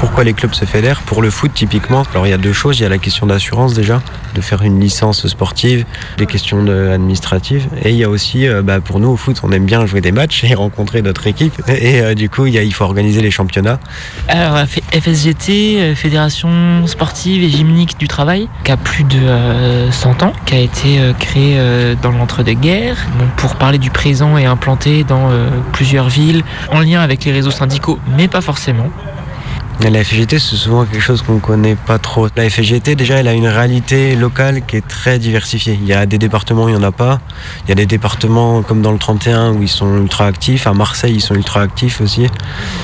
Pourquoi les clubs se fédèrent Pour le foot, typiquement, alors il y a deux choses. Il y a la question d'assurance déjà, de faire une licence sportive, des questions administratives. Et il y a aussi, euh, bah, pour nous au foot, on aime bien jouer des matchs et rencontrer d'autres équipes. Et euh, du coup, il, faut organiser les championnats. Alors, FSGT, euh, Fédération sportive et gymnique du travail, qui a plus de euh, 100 ans, qui a été créée dans l'entre-deux-guerres, pour parler du présent et implantée dans plusieurs villes, en lien avec les réseaux syndicaux, mais pas forcément. La FGT, c'est souvent quelque chose qu'on connaît pas trop. La FGT, déjà, elle a une réalité locale qui est très diversifiée. Il y a des départements où il n'y en a pas. Il y a des départements comme dans le 31 où ils sont ultra actifs. À Marseille, ils sont ultra actifs aussi.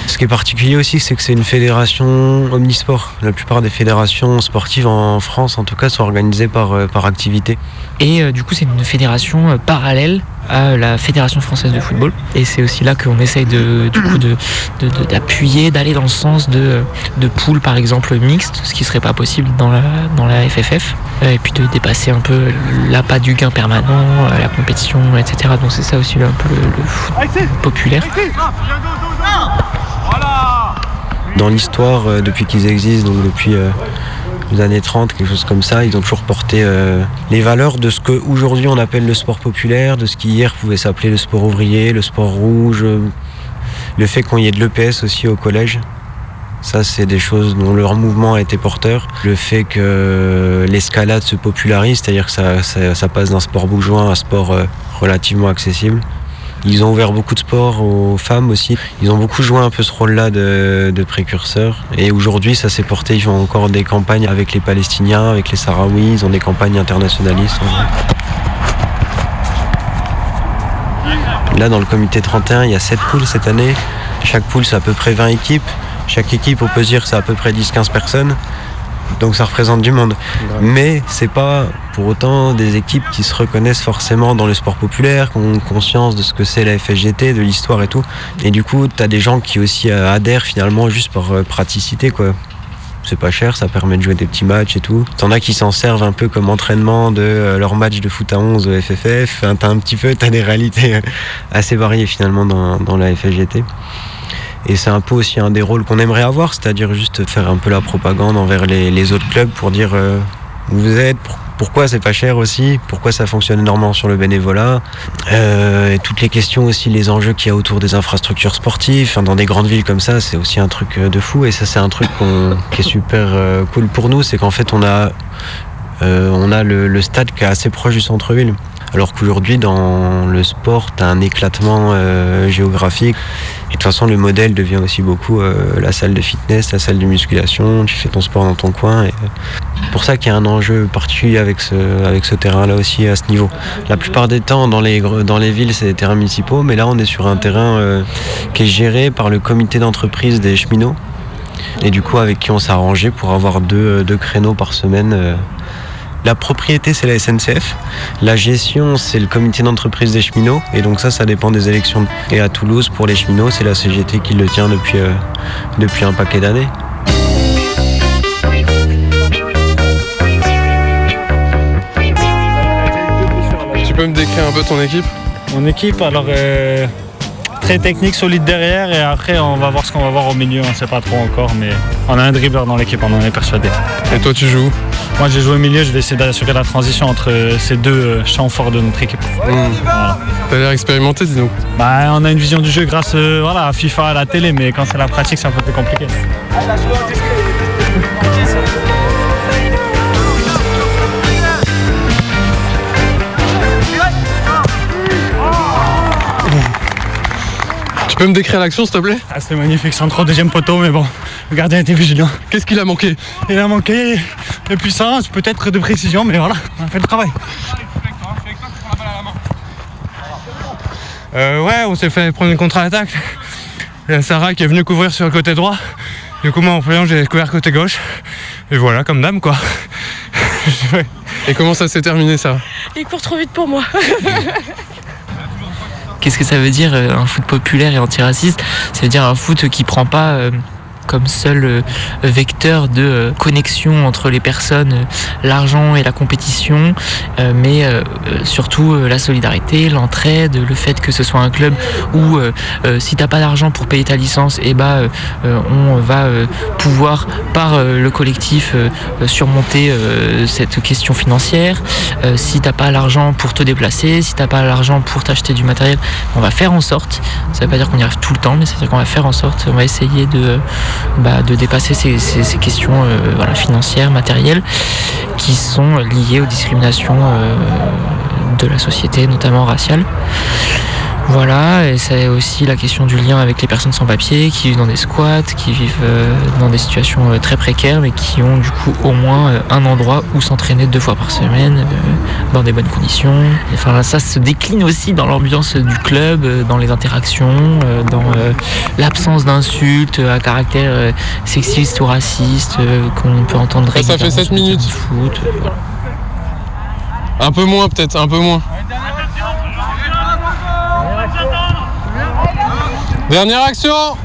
Ce qui est particulier aussi, c'est que c'est une fédération omnisport. La plupart des fédérations sportives en France, en tout cas, sont organisées par, euh, par activité. Et euh, du coup, c'est une fédération euh, parallèle à la Fédération française de football. Et c'est aussi là qu'on essaye de, d'appuyer, d'aller dans le sens de, de poules, par exemple, mixtes, ce qui serait pas possible dans la, dans la FFF. Euh, Et puis de dépasser un peu l'appât du gain permanent, euh, la compétition, etc. Donc c'est ça aussi un peu le, le foot populaire. Dans l'histoire, euh, depuis qu'ils existent, donc depuis les années 30, quelque chose comme ça, ils ont toujours porté euh, les valeurs de ce qu'aujourd'hui on appelle le sport populaire, de ce qui hier pouvait s'appeler le sport ouvrier, le sport rouge, euh, le fait qu'on y ait de l'EPS aussi au collège. Ça, c'est des choses dont leur mouvement a été porteur. Le fait que l'escalade se popularise, c'est-à-dire que ça, ça- ça passe d'un sport bourgeois à un sport euh, relativement accessible. Ils ont ouvert beaucoup de sports aux femmes aussi. Ils ont beaucoup joué un peu ce rôle-là de, précurseur. Et aujourd'hui, ça s'est porté. Ils font encore des campagnes avec les Palestiniens, avec les Sahraouis. Ils ont des campagnes internationalistes. Là, dans le comité 31, il y a 7 poules cette année. Chaque poule, c'est à peu près 20 équipes. Chaque équipe, on peut dire, c'est à peu près 10-15 personnes. Donc ça représente du monde. Mais c'est pas pour autant des équipes qui se reconnaissent forcément dans le sport populaire, qui ont conscience de ce que c'est la FSGT, de l'histoire et tout. Et du coup, tu as des gens qui aussi euh, adhèrent finalement juste par euh, praticité quoi. C'est pas cher, ça permet de jouer des petits matchs et tout. T'en as qui s'en servent un peu comme entraînement de euh, leur match de foot à 11 au FFF. Enfin, t'as un petit peu, t'as des réalités assez variées finalement dans, dans la FSGT. Et c'est un peu aussi un des rôles qu'on aimerait avoir, c'est-à-dire juste faire un peu la propagande envers les, autres clubs pour dire euh, où vous êtes, pour- pourquoi c'est pas cher aussi, pourquoi ça fonctionne énormément sur le bénévolat, euh, et toutes les questions aussi, les enjeux qu'il y a autour des infrastructures sportives. Enfin, dans des grandes villes comme ça, c'est aussi un truc euh, de fou, et ça c'est un truc qui est super cool pour nous, c'est qu'en fait on a, on a le stade qui est assez proche du centre-ville. Alors qu'aujourd'hui, dans le sport, tu as un éclatement euh, géographique. Et de toute façon, le modèle devient aussi beaucoup euh, la salle de fitness, la salle de musculation. Tu fais ton sport dans ton coin. C'est pour ça qu'il y a un enjeu particulier avec ce, terrain-là aussi à ce niveau. La plupart des temps, dans les, villes, c'est des terrains municipaux. Mais là, on est sur un terrain euh, qui est géré par le comité d'entreprise des cheminots. Et du coup, avec qui on s'est arrangé pour avoir deux créneaux par semaine. La propriété, c'est la SNCF. La gestion, c'est le comité d'entreprise des cheminots. Et donc ça, ça dépend des élections. Et à Toulouse, pour les cheminots, c'est la CGT qui le tient depuis, euh, depuis un paquet d'années. Tu peux me décrire un peu ton équipe? Mon équipe, alors euh, très technique, solide derrière et après on va voir ce qu'on va voir au milieu, on ne sait pas trop encore, mais on a un dribbleur dans l'équipe, on en est persuadé. Et toi tu joues Moi j'ai joué au milieu, je vais essayer d'assurer la transition entre euh, ces deux euh, champs forts de notre équipe. Voilà. T'as l'air expérimenté, dis donc. Bah, on a une vision du jeu grâce euh, voilà, à FIFA, à la télé, mais quand c'est la pratique c'est un peu plus compliqué. Tu peux me décrire l'action, s'il te plaît? Ah, C'était magnifique, centre au deuxième poteau, mais bon, le gardien était vigilant. Qu'est-ce qu'il a manqué? Il a manqué de puissance, peut-être de précision, mais voilà, on a fait le travail. Euh, ouais, on s'est fait prendre une contre-attaque. Il y a Sarah qui est venue couvrir sur le côté droit. Du coup, moi, en playant, j'ai couvert côté gauche. Et voilà, comme dame, quoi. Et comment ça s'est terminé ça Il court trop vite pour moi. Qu'est-ce que ça veut dire euh, un foot populaire et antiraciste? Ça veut dire un foot qui prend pas euh, comme seul euh, vecteur de euh, connexion entre les personnes euh, l'argent et la compétition, mais surtout la solidarité, l'entraide, le fait que ce soit un club où si t'as pas d'argent pour payer ta licence, euh, euh, on va pouvoir par le collectif surmonter cette question financière. Si t'as pas l'argent pour te déplacer, si t'as pas l'argent pour t'acheter du matériel, on va faire en sorte. Ça veut pas dire qu'on y arrive tout le temps, mais c'est-à-dire qu'on va faire en sorte, on va essayer de, bah, de dépasser ces, questions euh, financières, matérielles, qui sont liées aux discriminations euh, de la société, notamment raciale. Voilà, et c'est aussi la question du lien avec les personnes sans papier qui vivent dans des squats, qui vivent euh, dans des situations euh, très précaires, mais qui ont du coup au moins euh, un endroit où s'entraîner deux fois par semaine, dans des bonnes conditions. Enfin, ça se décline aussi dans l'ambiance du club, dans les interactions, dans l'absence d'insultes à caractère sexiste ou raciste qu'on peut entendre Ça, ça fait régulièrement 7 sur les minutes. foot. voilà. Un peu moins peut-être, un peu moins. Dernière action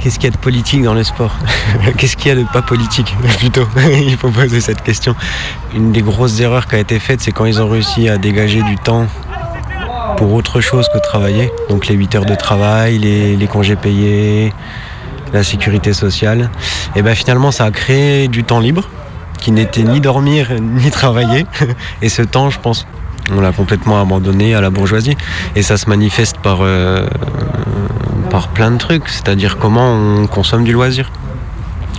Qu'est-ce qu'il y a de politique dans le sport Qu'est-ce qu'il y a de pas politique Plutôt, il faut poser cette question. Une des grosses erreurs qui a été faite, c'est quand ils ont réussi à dégager du temps pour autre chose que travailler. Donc les 8 heures de travail, les, congés payés, la sécurité sociale. Et bien finalement, ça a créé du temps libre qui n'était ni dormir ni travailler. Et ce temps, je pense, on l'a complètement abandonné à la bourgeoisie. Et ça se manifeste par, euh, par plein de trucs, c'est-à-dire comment on consomme du loisir.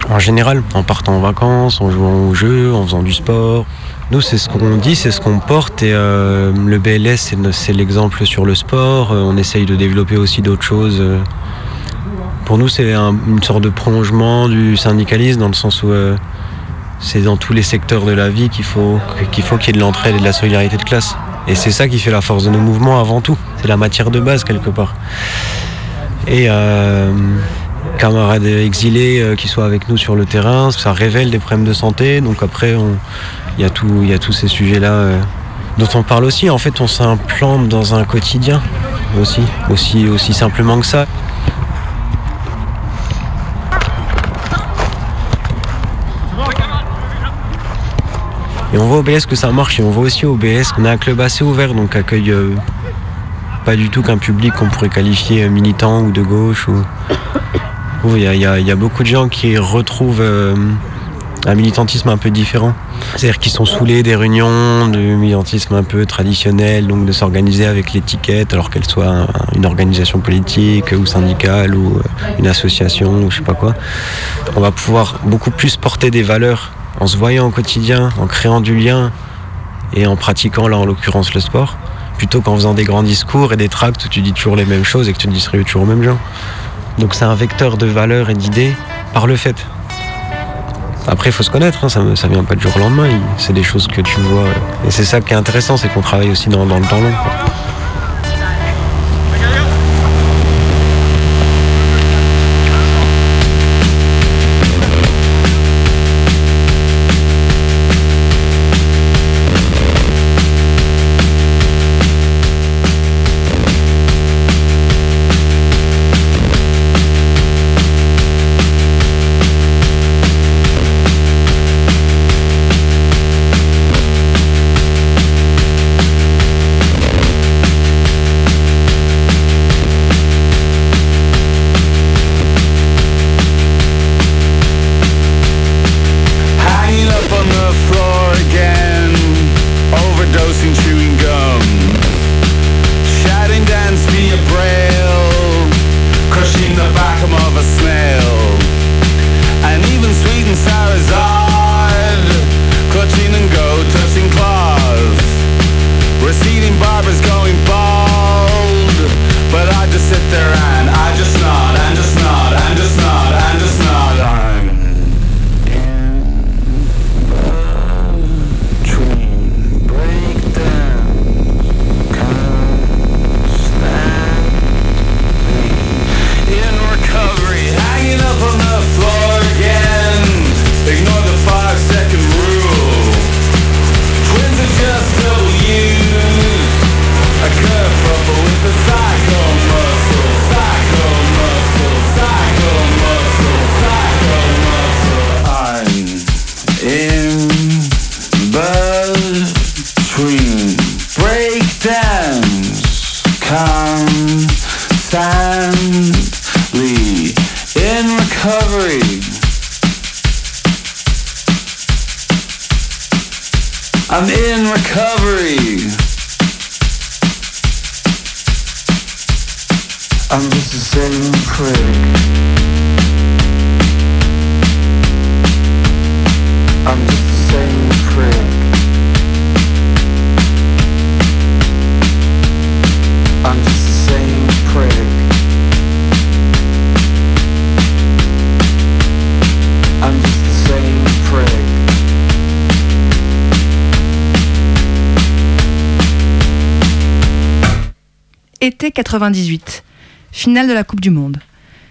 En général, en partant en vacances, en jouant aux jeux, en faisant du sport. Nous, c'est ce qu'on dit, c'est ce qu'on porte. Et euh, le BLS, c'est l'exemple sur le sport. Euh, on essaye de développer aussi d'autres choses. Pour nous, c'est un- une sorte de prolongement du syndicalisme, dans le sens où c'est dans tous les secteurs de la vie qu'il faut qu'il y ait de l'entraide et de la solidarité de classe. Et c'est ça qui fait la force de nos mouvements avant tout. C'est la matière de base quelque part. Et euh, camarades exilés euh, qui soient avec nous sur le terrain, ça révèle des problèmes de santé. Donc après, il y a tous ces sujets-là euh, dont on parle aussi. En fait, on s'implante dans un quotidien aussi, aussi simplement que ça. Et on voit au BS que ça marche et on voit aussi au BS qu'on a un club assez ouvert donc accueille euh, pas du tout qu'un public qu'on pourrait qualifier euh, militant ou de gauche. ou- Il y, a- beaucoup de gens qui retrouvent euh, un militantisme un peu différent. C'est-à-dire qu'ils sont saoulés des réunions, du militantisme un peu traditionnel, donc de s'organiser avec l'étiquette, alors qu'elle soit un- une organisation politique ou syndicale ou une association ou je sais pas quoi. On va pouvoir beaucoup plus porter des valeurs en se voyant au quotidien, en créant du lien et en pratiquant là en l'occurrence le sport, plutôt qu'en faisant des grands discours et des tracts où tu dis toujours les mêmes choses et que tu distribues toujours aux mêmes gens. Donc c'est un vecteur de valeurs et d'idées par le fait. Après, il faut se connaître, hein, ça ne vient pas du jour au lendemain, c'est des choses que tu vois. euh, Et c'est ça qui est intéressant, c'est qu'on travaille aussi dans, le temps long. 98, finale de la Coupe du Monde.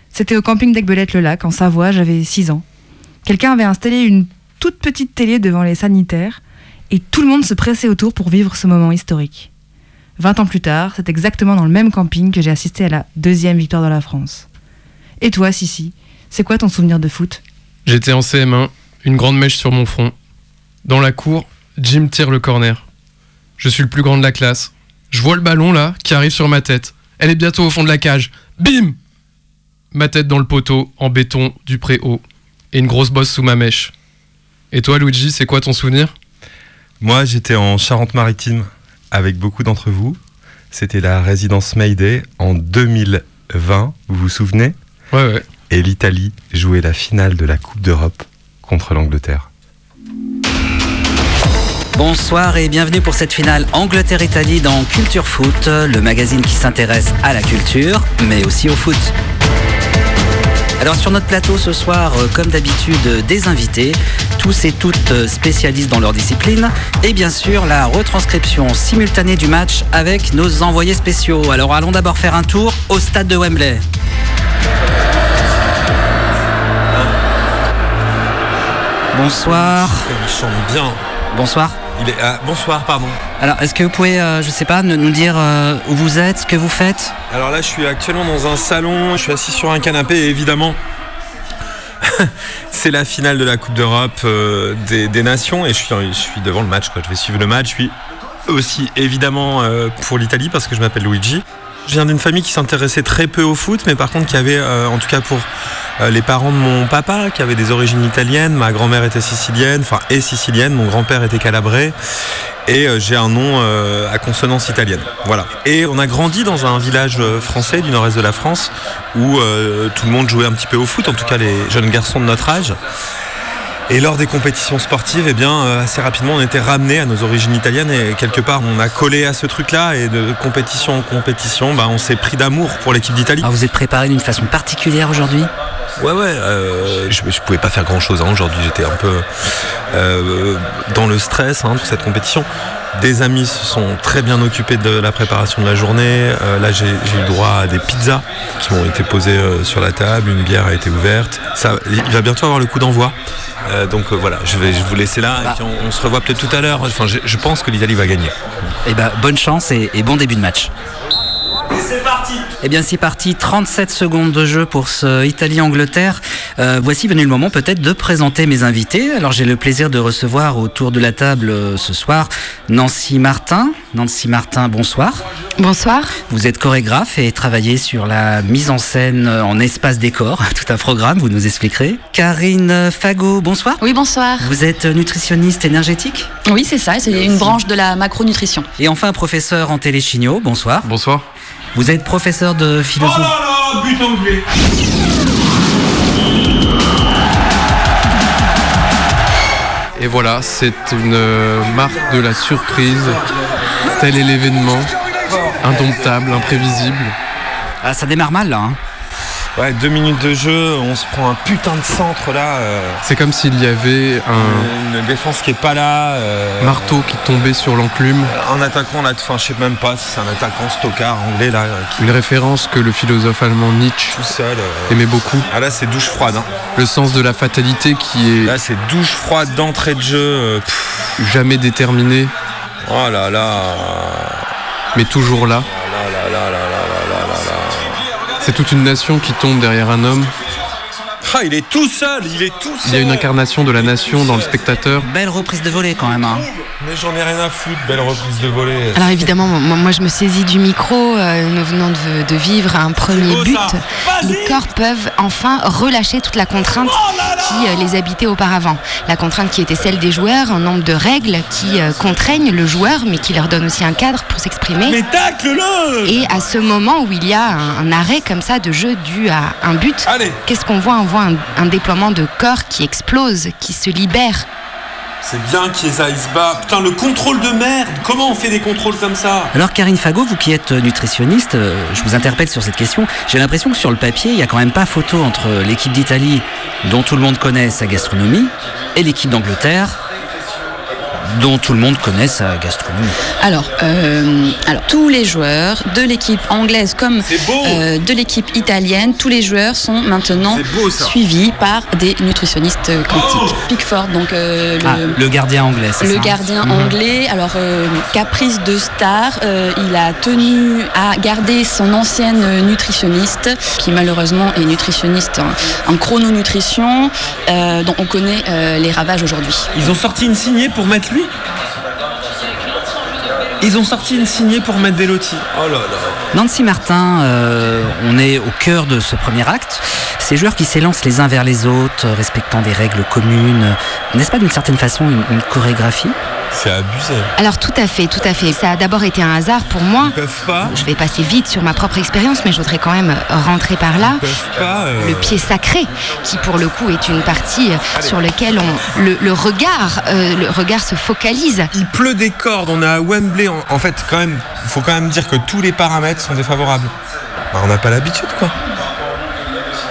C'était au camping d'Aigbelette-le-Lac, en Savoie, j'avais 6 ans. Quelqu'un avait installé une toute petite télé devant les sanitaires et tout le monde se pressait autour pour vivre ce moment historique. 20 ans plus tard, c'est exactement dans le même camping que j'ai assisté à la deuxième victoire de la France. Et toi, Sissi, c'est quoi ton souvenir de foot? J'étais en CM1, une grande mèche sur mon front. Dans la cour, Jim tire le corner. Je suis le plus grand de la classe. Je vois le ballon là qui arrive sur ma tête. Elle est bientôt au fond de la cage. Bim Ma tête dans le poteau en béton du pré-haut et une grosse bosse sous ma mèche. Et toi, Luigi, c'est quoi ton souvenir? Moi, j'étais en Charente-Maritime avec beaucoup d'entre vous. C'était la résidence Mayday en 2020, vous vous souvenez? Ouais, ouais. Et l'Italie jouait la finale de la Coupe d'Europe contre l'Angleterre. Bonsoir et bienvenue pour cette finale Angleterre-Italie dans Culture Foot, le magazine qui s'intéresse à la culture, mais aussi au foot. Alors sur notre plateau ce soir, euh, comme d'habitude, des invités, tous et toutes euh, spécialistes dans leur discipline, et bien sûr la retranscription simultanée du match avec nos envoyés spéciaux. Alors allons d'abord faire un tour au stade de Wembley. Bonsoir. Il chante bien. Bonsoir. Il est, ah, bonsoir, pardon. Alors, est-ce que vous pouvez, euh, je sais pas, nous dire euh, où vous êtes, ce que vous faites? Alors là, je suis actuellement dans un salon, je suis assis sur un canapé et évidemment, c'est la finale de la Coupe d'Europe euh, des, des Nations et je suis, je suis devant le match. Quoi. Je vais suivre le match. Je suis aussi évidemment euh, pour l'Italie parce que je m'appelle Luigi. Je viens d'une famille qui s'intéressait très peu au foot, mais par contre qui avait, euh, en tout cas pour euh, les parents de mon papa, qui avaient des origines italiennes. Ma grand-mère était sicilienne, enfin est sicilienne. Mon grand-père était calabré. Et euh, j'ai un nom euh, à consonance italienne. Voilà. Et on a grandi dans un village français du nord-est de la France où tout le monde jouait un petit peu au foot, en tout cas les jeunes garçons de notre âge. Et lors des compétitions sportives, eh bien, euh, assez rapidement, on était ramené à nos origines italiennes et quelque part, on a collé à ce truc-là. Et de compétition en compétition, bah, on s'est pris d'amour pour l'équipe d'Italie. Ah, vous êtes préparé d'une façon particulière aujourd'hui? Ouais, ouais. euh, je, je pouvais pas faire grand-chose. hein. Aujourd'hui, j'étais un peu euh, dans le stress hein, de cette compétition. Des amis se sont très bien occupés de la préparation de la journée. Euh, là, j'ai eu droit à des pizzas qui m'ont été posées euh, sur la table. Une bière a été ouverte. Ça, il va bientôt avoir le coup d'envoi. Euh, donc voilà, je vais je vous laisser là. Et puis on, on se revoit peut-être tout à l'heure. Enfin, je, je pense que l'Italie va gagner. Eh ben, bonne chance et, et bon début de match. C'est parti Eh bien, c'est parti. 37 secondes de jeu pour ce Italie-Angleterre. Euh, voici venu le moment peut-être de présenter mes invités. Alors, j'ai le plaisir de recevoir autour de la table euh, ce soir Nancy Martin. Nancy Martin, bonsoir. Bonsoir. Vous êtes chorégraphe et travaillez sur la mise en scène euh, en espace décor. Tout un programme, vous nous expliquerez. Karine Fagot, bonsoir. Oui, bonsoir. Vous êtes nutritionniste énergétique Oui, c'est ça, c'est une branche de la macronutrition. Et enfin, professeur en téléchigno, bonsoir. Bonsoir. Vous êtes professeur de philosophie. là, but anglais. Et voilà, c'est une marque de la surprise. Tel est l'événement. Indomptable, imprévisible. Ah, ça démarre mal là. hein. Ouais, deux minutes de jeu, on se prend un putain de centre là. euh, C'est comme s'il y avait un une défense qui est pas là. euh, marteau qui tombait sur l'enclume. Un attaquant là, enfin je sais même pas si c'est un attaquant stocard anglais là. Qui Une référence que le philosophe allemand Nietzsche tout seul. euh, aimait beaucoup. Ah là c'est douche froide. Hein. Le sens de la fatalité qui est Là c'est douche froide d'entrée de jeu. euh, pff, jamais déterminé, oh là là. mais toujours là C'est toute une nation qui tombe derrière un homme. Ah il est tout seul, il est tout seul. Il y a une incarnation de la nation dans le spectateur. Belle reprise de volée quand même. hein. Mais j'en ai rien à foutre, belle reprise de volée. Alors évidemment, moi, moi, je me saisis du micro, euh, nous venons de, de vivre un premier but. Les corps peuvent enfin relâcher toute la contrainte qui euh, les habitait auparavant. La contrainte qui était celle des joueurs, un nombre de règles qui euh, contraignent le joueur, mais qui leur donne aussi un cadre pour s'exprimer. Mais tacle-le Et à ce moment où il y a un, un arrêt comme ça de jeu dû à un but, qu'est-ce qu'on voit? On voit un, un déploiement de corps qui explose, qui se libère. C'est bien qu'Iesa se bat. Putain, le contrôle de merde. Comment on fait des contrôles comme ça Alors Karine Fagot, vous qui êtes nutritionniste, euh, je vous interpelle sur cette question. J'ai l'impression que sur le papier, il n'y a quand même pas photo entre l'équipe d'Italie, dont tout le monde connaît sa gastronomie, et l'équipe d'Angleterre, dont tout le monde connaît sa gastronomie. Alors, euh, alors, tous les joueurs de l'équipe anglaise comme euh, de l'équipe italienne, tous les joueurs sont maintenant suivis par des nutritionnistes quantiques. Pickford, donc euh, le, Ah, le gardien anglais, c'est le ça gardien Mhm. anglais. Alors, euh, caprice de star, euh, il a tenu à garder son ancienne nutritionniste, qui malheureusement est nutritionniste en, en chrononutrition, euh, dont on connaît euh, les ravages aujourd'hui. Ils ont sorti une signée pour mettre lui Ils ont sorti une signée pour mettre Velotti. Oh là là. Nancy Martin, euh, on est au cœur de ce premier acte. Ces joueurs qui s'élancent les uns vers les autres, respectant des règles communes, n'est-ce pas d'une certaine façon une, une chorégraphie? C'est abusé. Alors tout à fait, tout à fait. Ça a d'abord été un hasard pour moi. Je vais passer vite sur ma propre expérience, mais je voudrais quand même rentrer par là. pas, euh, Le pied sacré, qui pour le coup est une partie euh, sur laquelle on, le, le regard, euh, le regard se focalise. Il pleut des cordes, on est à Wembley. En, en fait, quand même, il faut quand même dire que tous les paramètres sont défavorables. Bah, on n'a pas l'habitude, quoi.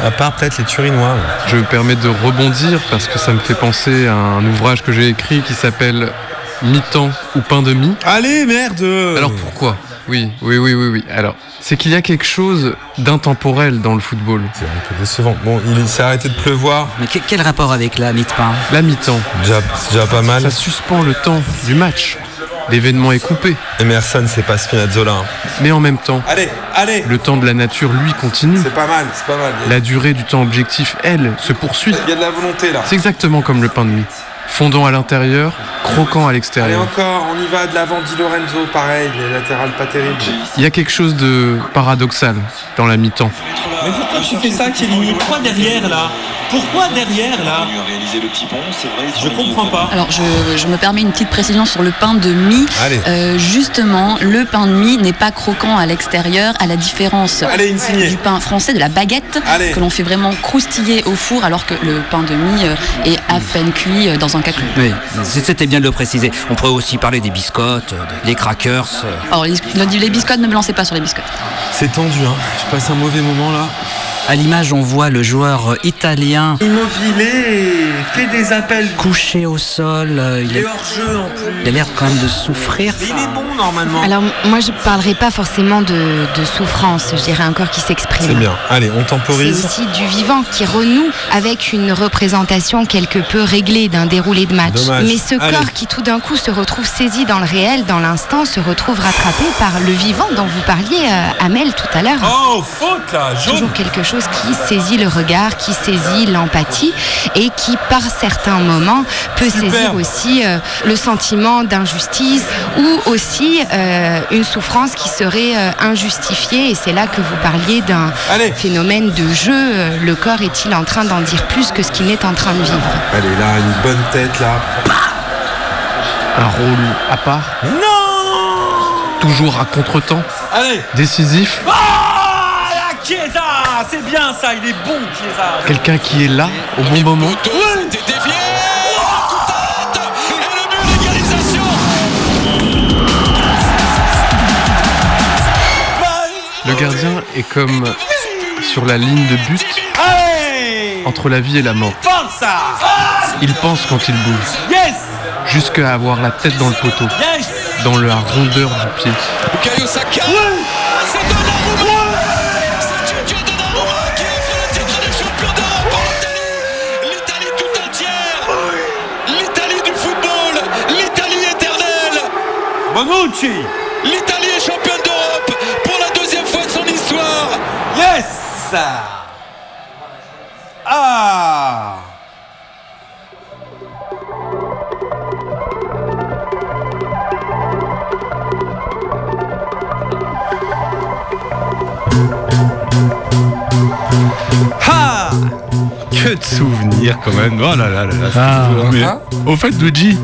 À part peut-être les Turinois. Je me permets de rebondir parce que ça me fait penser à un ouvrage que j'ai écrit qui s'appelle Mi-temps ou pain de mie. Allez, merde Alors pourquoi? Oui, oui, oui, oui, oui. Alors, c'est qu'il y a quelque chose d'intemporel dans le football. C'est un peu décevant. Bon, il s'est arrêté de pleuvoir. Mais que- quel rapport avec la mi-pain La mi-temps. Déjà, c'est déjà pas mal. Ça suspend le temps du match. L'événement est coupé. Emerson, c'est pas Spinazzola. hein. Mais en même temps, Allez, allez le temps de la nature, lui, continue. C'est pas mal, c'est pas mal. La durée du temps objectif, elle, se poursuit. Il y a de la volonté là. C'est exactement comme le pain de mie. Fondant à l'intérieur, croquant à l'extérieur. encore, on y va de l'avant Di Lorenzo, pareil, les latérales pas terribles. Il y a quelque chose de paradoxal dans la mi-temps. Mais pourquoi tu fais ça, Kevin Pourquoi derrière là Pourquoi derrière là Je comprends pas. Alors, je, je me permets une petite précision sur le pain de mie. Allez. Euh, justement, le pain de mie n'est pas croquant à l'extérieur, à la différence Allez, du pain français, de la baguette, Allez. que l'on fait vraiment croustiller au four, alors que le pain de mie euh, est à peine cuit euh, dans un caclou. Oui, c'était bien de le préciser. On pourrait aussi parler des biscottes, des crackers. Alors, les, les biscottes, ne me lancez pas sur les biscottes. C'est tendu, hein. Je passe un mauvais moment là. À l'image, on voit le joueur euh, italien Immobilé, fait des appels. couché au sol. euh, il, est a, hors jeu en plus. il a l'air quand même de souffrir. Mais il est bon normalement. Alors moi je parlerai pas forcément de, de souffrance, je dirais encore qui s'exprime. C'est bien. Allez, on C'est temporise. aussi du vivant qui renoue avec une représentation quelque peu réglée d'un déroulé de match. Dommage. Mais ce Allez. corps qui tout d'un coup se retrouve saisi dans le réel, dans l'instant, se retrouve rattrapé par le vivant dont vous parliez, euh, Amel, tout à l'heure. Oh, faute là, jaune. Toujours quelque chose qui saisit le regard, qui saisit l'empathie et qui, par certains moments, peut saisir aussi euh, le sentiment d'injustice ou aussi euh, une souffrance qui serait euh, injustifiée. Et c'est là que vous parliez d'un phénomène de jeu. Le corps est-il en train d'en dire plus que ce qu'il est en train de vivre? Allez, là, une bonne tête là. Un rôle à part? Non Toujours à contre-temps? Allez Décisif? Ah Chiesa C'est bien ça, il est bon Chiesa. Quelqu'un qui est là au bon moment. Le gardien est comme sur la ligne de but. Allez entre la vie et la mort. Forza. Il pense quand il bouge, Yes. Jusqu'à avoir la tête dans le poteau, Yes. Dans la rondeur du pied. Bonucci L'Italie est championne d'Europe pour la deuxième fois de son histoire. Yes. Ah. Ha Que de souvenirs quand même. Oh là là là là. Ah. hein. Mais au fait, Luigi,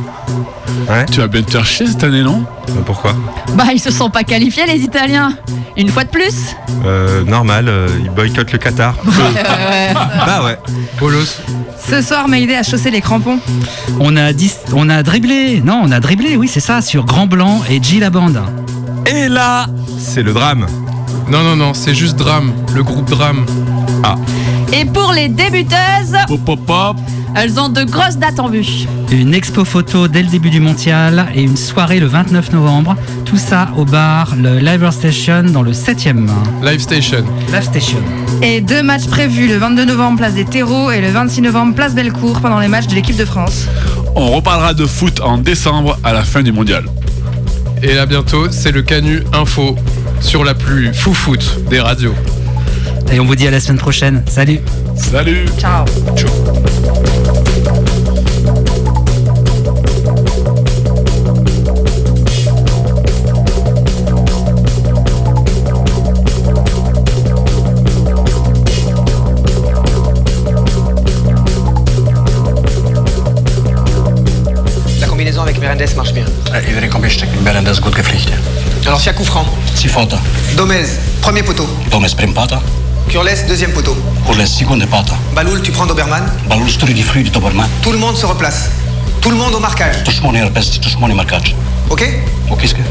tu vas bien te faire chier cette année, non? Pourquoi? Bah, ils se sont pas qualifiés, les Italiens. Une fois de plus? Euh, Normal, euh, ils boycottent le Qatar. bah ouais. Bolos. Ce soir, Maïdé a chaussé les crampons. On a, dis- on a dribblé, non, on a dribblé, oui, c'est ça, sur Grand Blanc et G la bande. Et là, c'est le drame. Non, non, non, c'est juste Drame, le groupe Drame. Ah. Et pour les débuteuses, elles ont de grosses dates en vue. Une expo photo dès le début du mondial et une soirée le 29 novembre. Tout ça au bar, le Live Station dans le 7ème. Live Station. Live Station. Et deux matchs prévus le 22 novembre, place des terreaux, et le 26 novembre, place Bellecour, pendant les matchs de l'équipe de France. On reparlera de foot en décembre à la fin du mondial. Et là bientôt, c'est le Canu Info sur la plus foufoute des radios. Et on vous dit à la semaine prochaine. Salut. Salut. Ciao. La combinaison avec Merendes marche bien. Iedereen kan best Berendes goed gevliegd. Alors, y a coup franc. Sifota. Domez, premier poteau. Domes primpata. Curles, deuxième poteau. Urles seconde pata. Baloul, tu prends Doberman. Balul sturi di fruit Doberman. Tout le monde se replace. Tout le monde au marquage. Best, tushmoni markač. Ok Ok, ske?